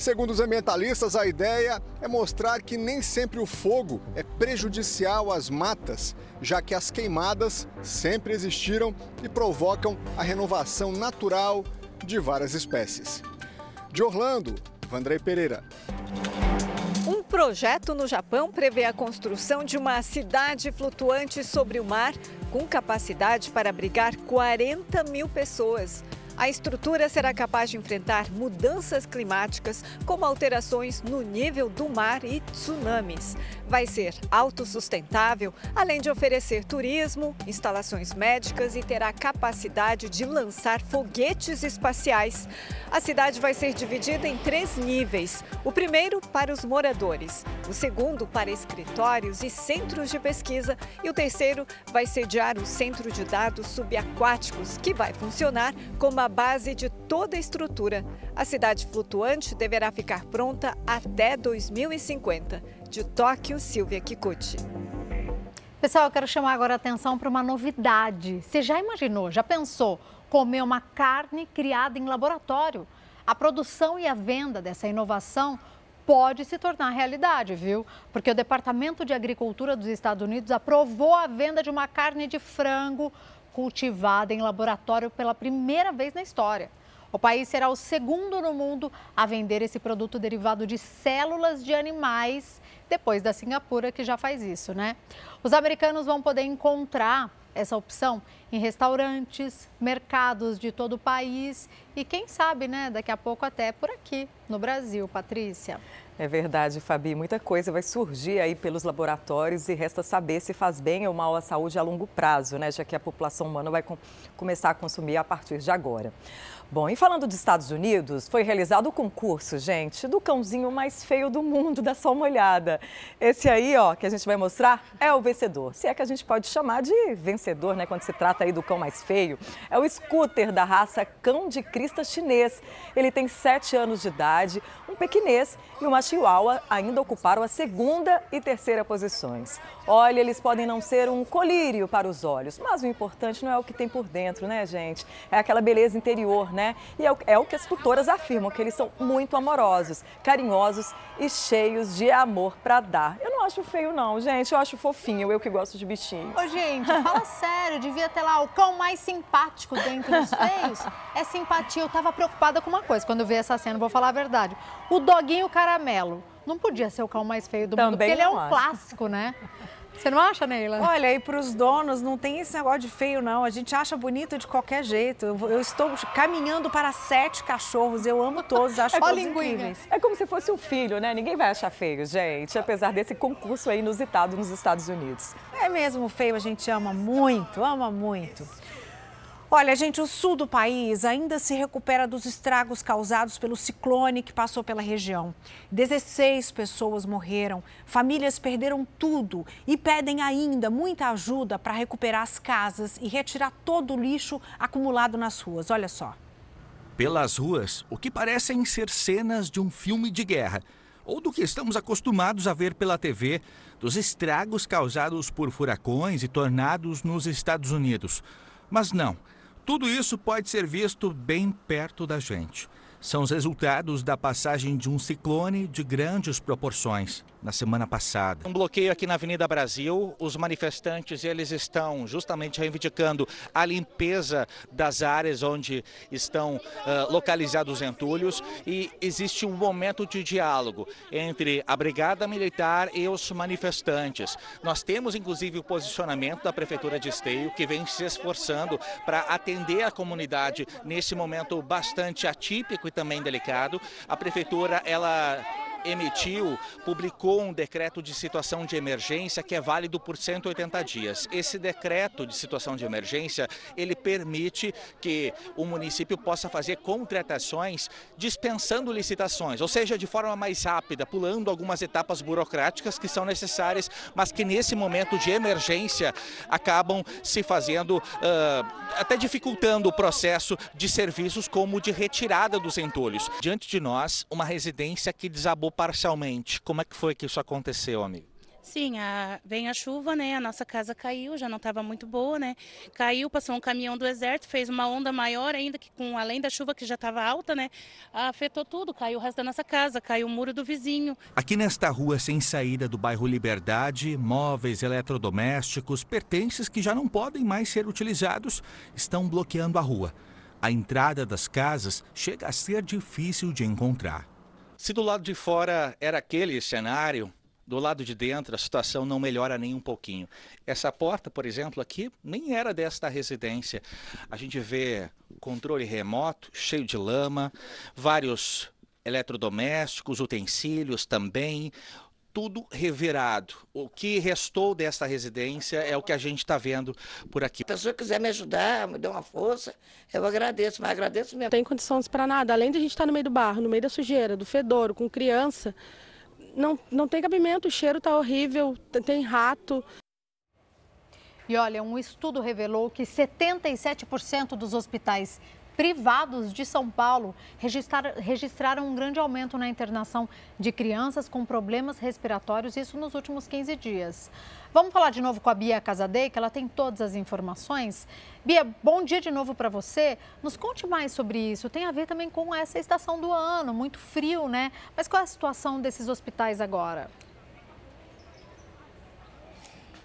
Segundo os ambientalistas, a ideia é mostrar que nem sempre o fogo é prejudicial às matas, já que as queimadas sempre existiram e provocam a renovação natural de várias espécies. De Orlando, Vandrei Pereira. Um projeto no Japão prevê a construção de uma cidade flutuante sobre o mar com capacidade para abrigar 40 mil pessoas. A estrutura será capaz de enfrentar mudanças climáticas, como alterações no nível do mar e tsunamis. Vai ser autossustentável, além de oferecer turismo, instalações médicas e terá capacidade de lançar foguetes espaciais. A cidade vai ser dividida em três níveis: o primeiro para os moradores, o segundo para escritórios e centros de pesquisa, e o terceiro vai sediar o centro de dados subaquáticos, que vai funcionar como a base de toda a estrutura. A cidade flutuante deverá ficar pronta até 2050. De Tóquio, Silvia Kikuchi. Pessoal, eu quero chamar agora a atenção para uma novidade. Você já imaginou, já pensou comer uma carne criada em laboratório? A produção e a venda dessa inovação pode se tornar realidade, viu? Porque o Departamento de Agricultura dos Estados Unidos aprovou a venda de uma carne de frango cultivada em laboratório pela primeira vez na história. O país será o segundo no mundo a vender esse produto derivado de células de animais, depois da Singapura, que já faz isso, né? Os americanos vão poder encontrar essa opção em restaurantes, mercados de todo o país e quem sabe, né, daqui a pouco até por aqui no Brasil, Patrícia. É verdade, Fabi. Muita coisa vai surgir aí pelos laboratórios e resta saber se faz bem ou mal à saúde a longo prazo, né? Já que a população humana vai com começar a consumir a partir de agora. Bom, e falando dos Estados Unidos, foi realizado o concurso, gente, do cãozinho mais feio do mundo, dá só uma olhada. Esse aí, ó, que a gente vai mostrar, é o vencedor. Se é que a gente pode chamar de vencedor, né, quando se trata aí do cão mais feio. É o scooter da raça cão de crista chinês. Ele tem sete anos de idade, um pequinês e uma chihuahua ainda ocuparam a segunda e terceira posições. Olha, eles podem não ser um colírio para os olhos, mas o importante não é o que tem por dentro, né, gente? É aquela beleza interior, né? E é o, é o que as tutoras afirmam, que eles são muito amorosos, carinhosos e cheios de amor para dar. Eu não acho feio, não, gente. Eu acho fofinho, eu que gosto de bichinhos. Ô, gente, fala [laughs] sério, devia ter lá o cão mais simpático dentre os feios. É simpatia. Eu tava preocupada com uma coisa quando eu vi essa cena, vou falar a verdade. O doguinho caramelo. Não podia ser o cão mais feio do Também mundo, porque ele é um acho. clássico, né? [laughs] Você não acha, Neila? Olha, e para os donos não tem esse negócio de feio, não. A gente acha bonito de qualquer jeito. Eu, estou caminhando para sete cachorros. Eu amo todos, [laughs] acho É todos incríveis. É como se fosse um filho, né? Ninguém vai achar feio, gente, apesar desse concurso aí inusitado nos Estados Unidos. É mesmo feio, a gente ama muito, ama muito. Olha, gente, o sul do país ainda se recupera dos estragos causados pelo ciclone que passou pela região. 16 pessoas morreram, famílias perderam tudo e pedem ainda muita ajuda para recuperar as casas e retirar todo o lixo acumulado nas ruas. Olha só. Pelas ruas, o que parecem ser cenas de um filme de guerra, ou do que estamos acostumados a ver pela TV, dos estragos causados por furacões e tornados nos Estados Unidos. Mas não, tudo isso pode ser visto bem perto da gente. São os resultados da passagem de um ciclone de grandes proporções na semana passada. Um bloqueio aqui na Avenida Brasil. Os manifestantes eles estão justamente reivindicando a limpeza das áreas onde estão ah, localizados os entulhos e existe um momento de diálogo entre a Brigada Militar e os manifestantes. Nós temos inclusive o posicionamento da Prefeitura de Esteio que vem se esforçando para atender a comunidade nesse momento bastante atípico também delicado. A Prefeitura ela emitiu, publicou um decreto de situação de emergência que é válido por 180 dias. Esse decreto de situação de emergência, ele permite que o município possa fazer contratações dispensando licitações, ou seja, de forma mais rápida, pulando algumas etapas burocráticas que são necessárias, mas que nesse momento de emergência acabam se fazendo, uh, até dificultando o processo de serviços como de retirada dos entulhos. Diante de nós, uma residência que desabou parcialmente. Como é que foi que isso aconteceu, amigo? Sim, a, vem a chuva, né? A nossa casa caiu, já não estava muito boa, né? Caiu, passou um caminhão do exército, fez uma onda maior ainda, que com além da chuva que já estava alta, né? Afetou tudo, caiu o resto da nossa casa, caiu o muro do vizinho. Aqui nesta rua sem saída do bairro Liberdade, móveis, eletrodomésticos, pertences que já não podem mais ser utilizados, estão bloqueando a rua. A entrada das casas chega a ser difícil de encontrar. Se do lado de fora era aquele cenário, do lado de dentro a situação não melhora nem um pouquinho. Essa porta, por exemplo, aqui nem era desta residência. A gente vê controle remoto, cheio de lama, vários eletrodomésticos, utensílios também, tudo revirado. O que restou desta residência é o que a gente está vendo por aqui. Se a pessoa quiser me ajudar, me dar uma força, eu agradeço, mas agradeço mesmo. Não tem condições para nada, além de a gente estar tá no meio do barro, no meio da sujeira, do fedor, com criança, não, não tem cabimento, o cheiro está horrível, tem rato. E olha, um estudo revelou que 77% dos hospitais privados de São Paulo registraram um grande aumento na internação de crianças com problemas respiratórios, isso nos últimos 15 dias. Vamos falar de novo com a Bia Casadei, que ela tem todas as informações. Bia, bom dia de novo para você. Nos conte mais sobre isso. Tem a ver também com essa estação do ano, muito frio, né? Mas qual é a situação desses hospitais agora?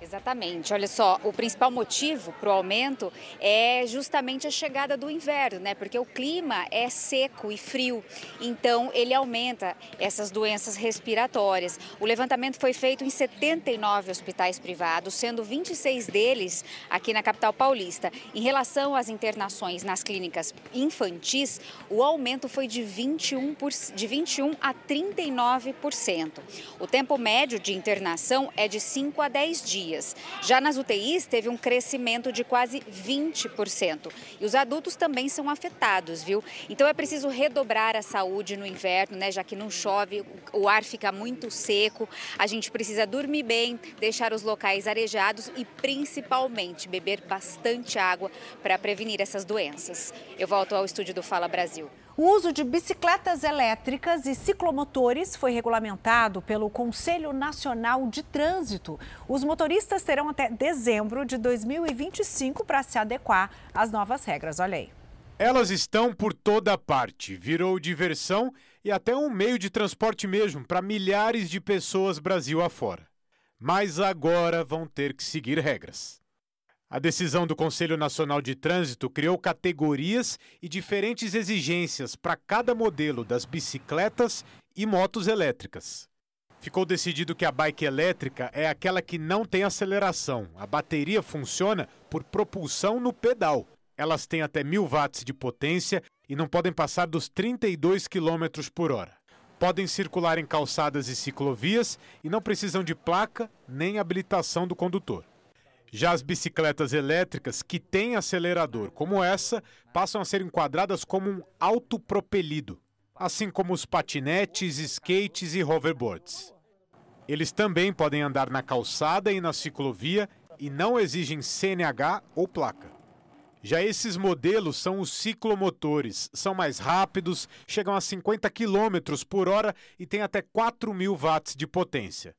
Exatamente. Olha só, o principal motivo para o aumento é justamente a chegada do inverno, né? Porque o clima é seco e frio, então ele aumenta essas doenças respiratórias. O levantamento foi feito em 79 hospitais privados, sendo 26 deles aqui na capital paulista. Em relação às internações nas clínicas infantis, o aumento foi de 21, por, de 21 a 39%. O tempo médio de internação é de 5 a 10 dias dias. Já nas UTIs, teve um crescimento de quase 20%. E os adultos também são afetados, viu? Então é preciso redobrar a saúde no inverno, né? Já que não chove, o ar fica muito seco. A gente precisa dormir bem, deixar os locais arejados e principalmente beber bastante água para prevenir essas doenças. Eu volto ao estúdio do Fala Brasil. O uso de bicicletas elétricas e ciclomotores foi regulamentado pelo Conselho Nacional de Trânsito. Os motoristas terão até dezembro de 2025 para se adequar às novas regras. Olha aí. Elas estão por toda parte. Virou diversão e até um meio de transporte mesmo para milhares de pessoas Brasil afora. Mas agora vão ter que seguir regras. A decisão do Conselho Nacional de Trânsito criou categorias e diferentes exigências para cada modelo das bicicletas e motos elétricas. Ficou decidido que a bike elétrica é aquela que não tem aceleração. A bateria funciona por propulsão no pedal. Elas têm até mil watts de potência e não podem passar dos 32 km por hora. Podem circular em calçadas e ciclovias e não precisam de placa nem habilitação do condutor. Já as bicicletas elétricas que têm acelerador, como essa, passam a ser enquadradas como um autopropelido, assim como os patinetes, skates e hoverboards. Eles também podem andar na calçada e na ciclovia e não exigem CNH ou placa. Já esses modelos são os ciclomotores, são mais rápidos, chegam a 50 km por hora e têm até 4 mil watts de potência.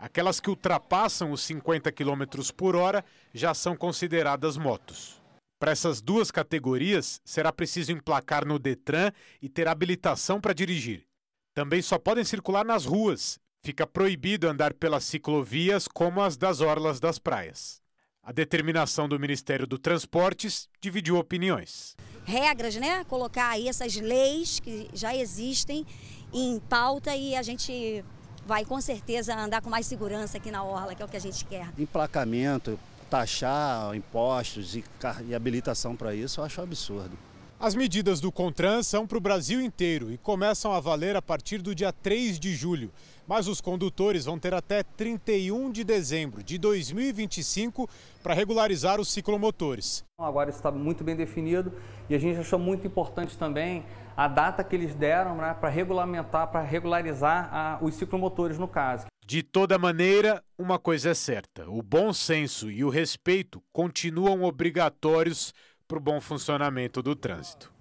Aquelas que ultrapassam os 50 km por hora já são consideradas motos. Para essas duas categorias, será preciso emplacar no Detran e ter habilitação para dirigir. Também só podem circular nas ruas. Fica proibido andar pelas ciclovias como as das orlas das praias. A determinação do Ministério do Transportes dividiu opiniões. Regras, né? Colocar aí essas leis que já existem em pauta e a gente vai com certeza andar com mais segurança aqui na Orla, que é o que a gente quer. Emplacamento, taxar impostos e, e habilitação para isso, eu acho um absurdo. As medidas do CONTRAN são para o Brasil inteiro e começam a valer a partir do dia 3 de julho. Mas os condutores vão ter até 31 de dezembro de 2025 para regularizar os ciclomotores. Agora está muito bem definido e a gente achou muito importante também a data que eles deram né, para regulamentar, para regularizar a, os ciclomotores no caso. De toda maneira, uma coisa é certa: o bom senso e o respeito continuam obrigatórios para o bom funcionamento do trânsito.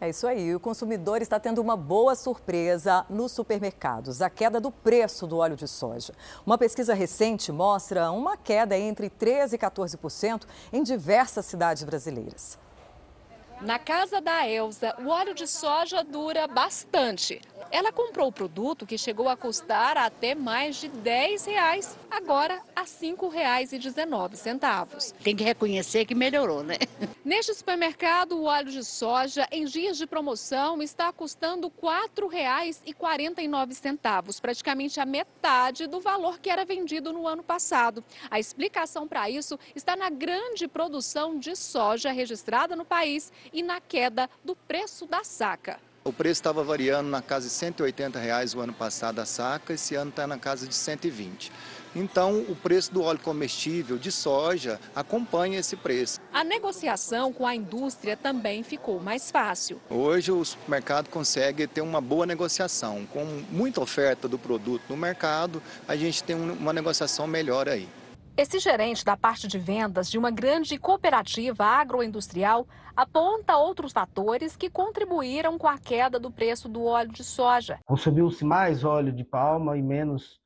É isso aí. O consumidor está tendo uma boa surpresa nos supermercados: a queda do preço do óleo de soja. Uma pesquisa recente mostra uma queda entre 13% e 14% em diversas cidades brasileiras. Na casa da Elza, o óleo de soja dura bastante. Ela comprou o produto que chegou a custar até mais de 10 reais, agora a R$ 5,19. Tem que reconhecer que melhorou, né? [laughs] Neste supermercado, o óleo de soja, em dias de promoção, está custando R$ 4,49, praticamente a metade do valor que era vendido no ano passado. A explicação para isso está na grande produção de soja registrada no país e na queda do preço da saca. O preço estava variando na casa de 180 reais o ano passado a saca, esse ano está na casa de 120. Então, o preço do óleo comestível de soja acompanha esse preço. A negociação com a indústria também ficou mais fácil. Hoje, o supermercado consegue ter uma boa negociação. Com muita oferta do produto no mercado, a gente tem uma negociação melhor aí. Esse gerente da parte de vendas de uma grande cooperativa agroindustrial aponta outros fatores que contribuíram com a queda do preço do óleo de soja. Consumiu-se mais óleo de palma e menos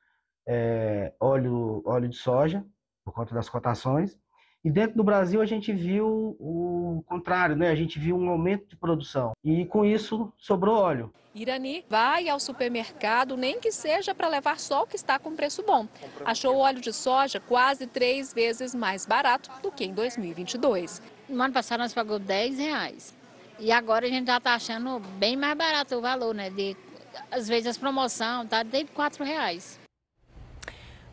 é, óleo, óleo de soja, por conta das cotações. E dentro do Brasil a gente viu o contrário, né? A gente viu um aumento de produção e com isso sobrou óleo. Irani vai ao supermercado, nem que seja para levar só o que está com preço bom. Achou o óleo de soja quase três vezes mais barato do que em 2022. No ano passado nós pagamos 10 reais. E agora a gente já está achando bem mais barato o valor, né? De, às vezes as promoções tá de 4 reais.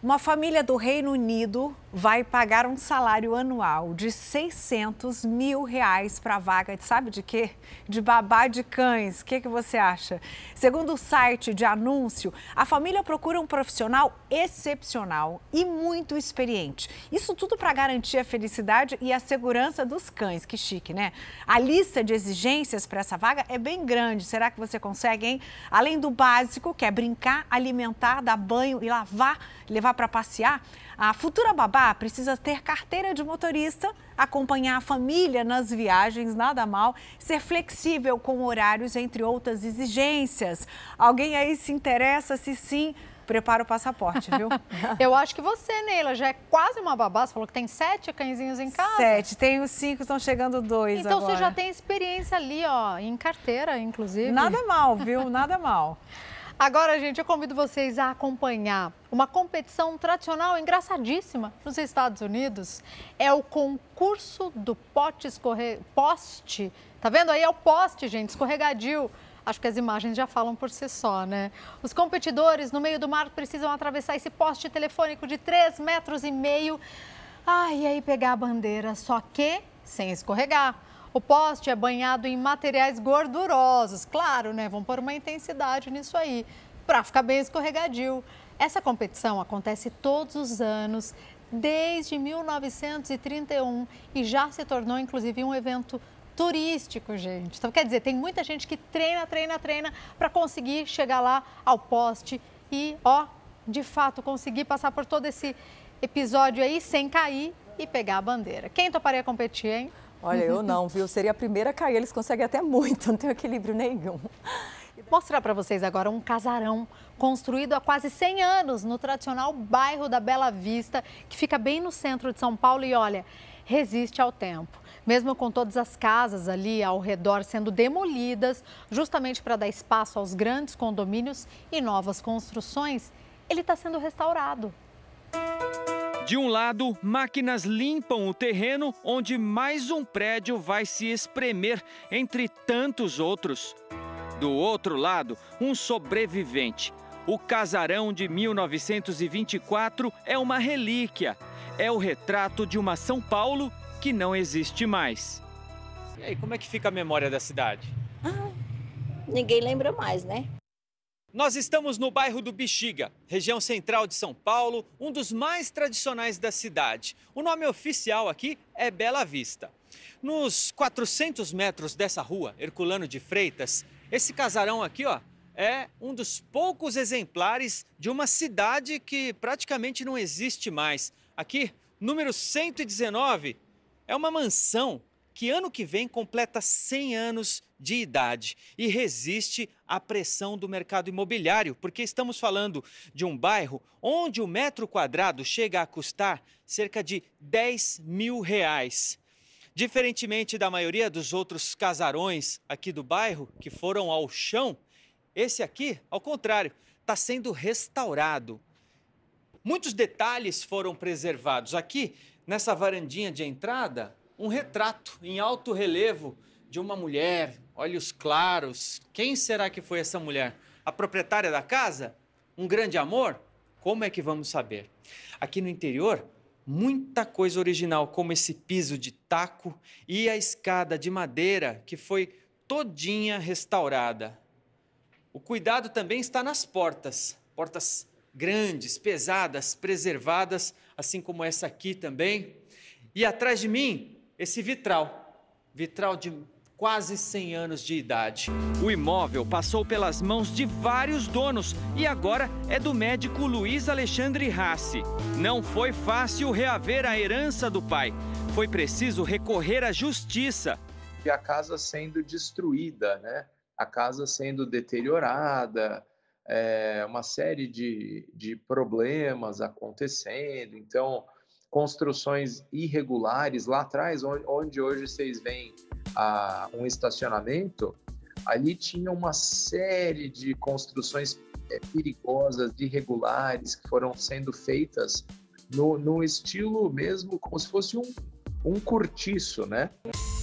Uma família do Reino Unido vai pagar um salário anual de 600 mil reais para a vaga, sabe de quê? De babá de cães. O que, que você acha? Segundo o site de anúncio, a família procura um profissional excepcional e muito experiente. Isso tudo para garantir a felicidade e a segurança dos cães. Que chique, né? A lista de exigências para essa vaga é bem grande. Será que você consegue, hein? Além do básico, que é brincar, alimentar, dar banho e lavar, levar para passear, a futura babá precisa ter carteira de motorista, acompanhar a família nas viagens, nada mal, ser flexível com horários, entre outras exigências. Alguém aí se interessa? Se sim, prepara o passaporte, viu? [laughs] Eu acho que você, Neila, já é quase uma babá. Você falou que tem sete cãezinhos em casa. Sete. Tenho cinco, estão chegando dois Então agora. você já tem experiência ali, ó, em carteira, inclusive. Nada mal, viu? Nada mal. [laughs] Agora, gente, eu convido vocês a acompanhar uma competição tradicional engraçadíssima nos Estados Unidos. É o concurso do pote escorre... poste. Tá vendo aí? É o poste, gente, escorregadio. Acho que as imagens já falam por si só, né? Os competidores no meio do mar precisam atravessar esse poste telefônico de 3 metros e meio. Ah, e aí pegar a bandeira, só que sem escorregar. O poste é banhado em materiais gordurosos, claro, né? Vamos pôr uma intensidade nisso aí, para ficar bem escorregadio. Essa competição acontece todos os anos, desde 1931, e já se tornou, inclusive, um evento turístico, gente. Então, quer dizer, tem muita gente que treina, treina, treina para conseguir chegar lá ao poste e, ó, de fato, conseguir passar por todo esse episódio aí sem cair e pegar a bandeira. Quem toparia competir, hein? Olha, eu não, viu? Seria a primeira a cair. Eles conseguem até muito, [laughs] não tem equilíbrio nenhum. Vou mostrar para vocês agora um casarão construído há quase 100 anos no tradicional bairro da Bela Vista, que fica bem no centro de São Paulo e olha, resiste ao tempo. Mesmo com todas as casas ali ao redor sendo demolidas, justamente para dar espaço aos grandes condomínios e novas construções, ele está sendo restaurado. De um lado, máquinas limpam o terreno onde mais um prédio vai se espremer entre tantos outros. Do outro lado, um sobrevivente. O casarão de 1924 é uma relíquia. É o retrato de uma São Paulo que não existe mais. E aí, como é que fica a memória da cidade? Ah, ninguém lembra mais, né? Nós estamos no bairro do Bexiga, região central de São Paulo, um dos mais tradicionais da cidade. O nome oficial aqui é Bela Vista. Nos 400 metros dessa rua, Herculano de Freitas, esse casarão aqui, ó, é um dos poucos exemplares de uma cidade que praticamente não existe mais. Aqui, número 119, é uma mansão que ano que vem completa 100 anos de idade e resiste à pressão do mercado imobiliário, porque estamos falando de um bairro onde o metro quadrado chega a custar cerca de 10 mil reais. Diferentemente da maioria dos outros casarões aqui do bairro, que foram ao chão, esse aqui, ao contrário, está sendo restaurado. Muitos detalhes foram preservados. Aqui, nessa varandinha de entrada, um retrato em alto relevo de uma mulher, olhos claros. Quem será que foi essa mulher? A proprietária da casa? Um grande amor? Como é que vamos saber? Aqui no interior, muita coisa original, como esse piso de taco e a escada de madeira que foi todinha restaurada. O cuidado também está nas portas, portas grandes, pesadas, preservadas, assim como essa aqui também. E atrás de mim, esse vitral, vitral de quase 100 anos de idade. O imóvel passou pelas mãos de vários donos e agora é do médico Luiz Alexandre Rassi. Não foi fácil reaver a herança do pai. Foi preciso recorrer à justiça. E a casa sendo destruída, né? A casa sendo deteriorada, é, uma série de, de problemas acontecendo. Então, construções irregulares lá atrás, onde, hoje vocês veem ah, um estacionamento, ali tinha uma série de construções é, perigosas, irregulares, que foram sendo feitas no, no estilo mesmo como se fosse um, um cortiço, né?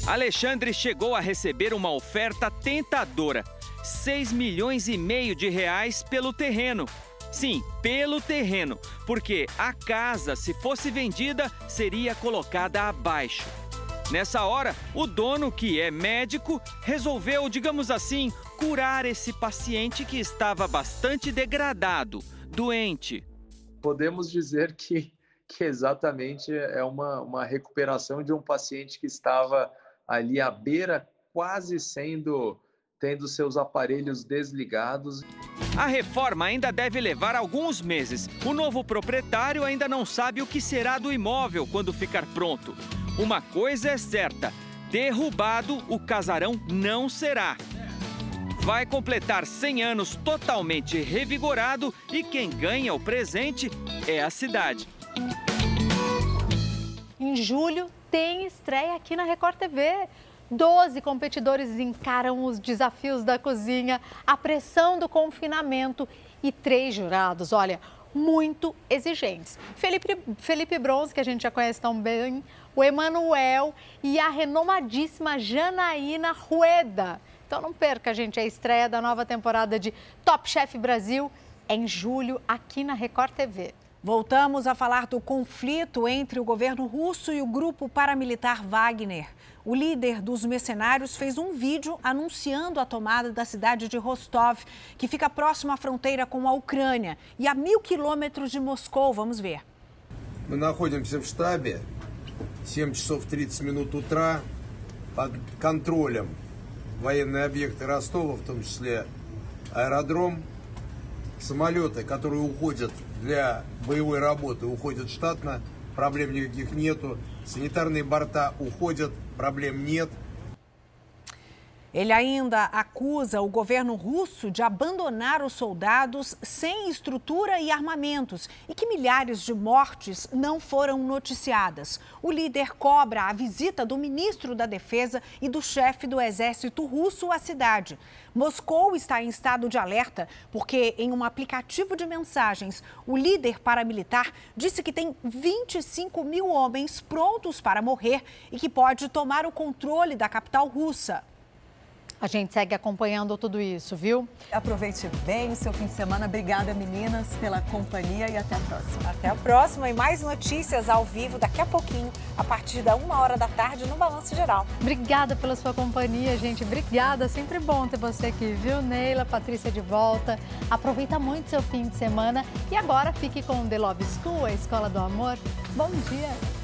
Alexandre chegou a receber uma oferta tentadora: 6 milhões e meio de reais pelo terreno. Sim, pelo terreno, porque a casa, se fosse vendida, seria colocada abaixo. Nessa hora, o dono, que é médico, resolveu, digamos assim, curar esse paciente que estava bastante degradado, doente. Podemos dizer que, que exatamente é uma, uma recuperação de um paciente que estava ali à beira, quase sendo tendo seus aparelhos desligados. A reforma ainda deve levar alguns meses. O novo proprietário ainda não sabe o que será do imóvel quando ficar pronto. Uma coisa é certa: derrubado, o casarão não será. Vai completar 100 anos totalmente revigorado e quem ganha o presente é a cidade. Em julho tem estreia aqui na Record TV. Doze competidores encaram os desafios da cozinha, a pressão do confinamento e três jurados, olha, muito exigentes. Felipe, Felipe Bronze, que a gente já conhece tão bem, o Emanuel e a renomadíssima Janaína Rueda. Então não perca, gente, a estreia da nova temporada de Top Chef Brasil em julho aqui na Record TV. Voltamos a falar do conflito entre o governo russo e o grupo paramilitar Wagner. O líder dos mercenários fez um vídeo anunciando a tomada da cidade de Rostov, que fica próximo à fronteira com a Ucrânia e a mil quilômetros de Moscou. Vamos ver. Мы находимся в штабе, 7 часов 30 минут утра, под контролем военные объекты Ростова, в том числе аэродром, самолеты, которые уходят для боевой работы, уходят штатно, проблем никаких нету, санитарные борта уходят, проблем нет. Ele ainda acusa o governo russo de abandonar os soldados sem estrutura e armamentos e que milhares de mortes não foram noticiadas. O líder cobra a visita do ministro da Defesa e do chefe do exército russo à cidade. Moscou está em estado de alerta porque, em um aplicativo de mensagens, o líder paramilitar disse que tem 25 mil homens prontos para morrer e que pode tomar o controle da capital russa. A gente segue acompanhando tudo isso, viu? Aproveite bem o seu fim de semana. Obrigada, meninas, pela companhia e até a próxima. Até a próxima e mais notícias ao vivo daqui a pouquinho, a partir da uma hora da tarde no Balanço Geral. Obrigada pela sua companhia, gente. Obrigada. Sempre bom ter você aqui, viu, Neila? Patrícia de volta. Aproveita muito seu fim de semana e agora fique com The Love School, a Escola do Amor. Bom dia!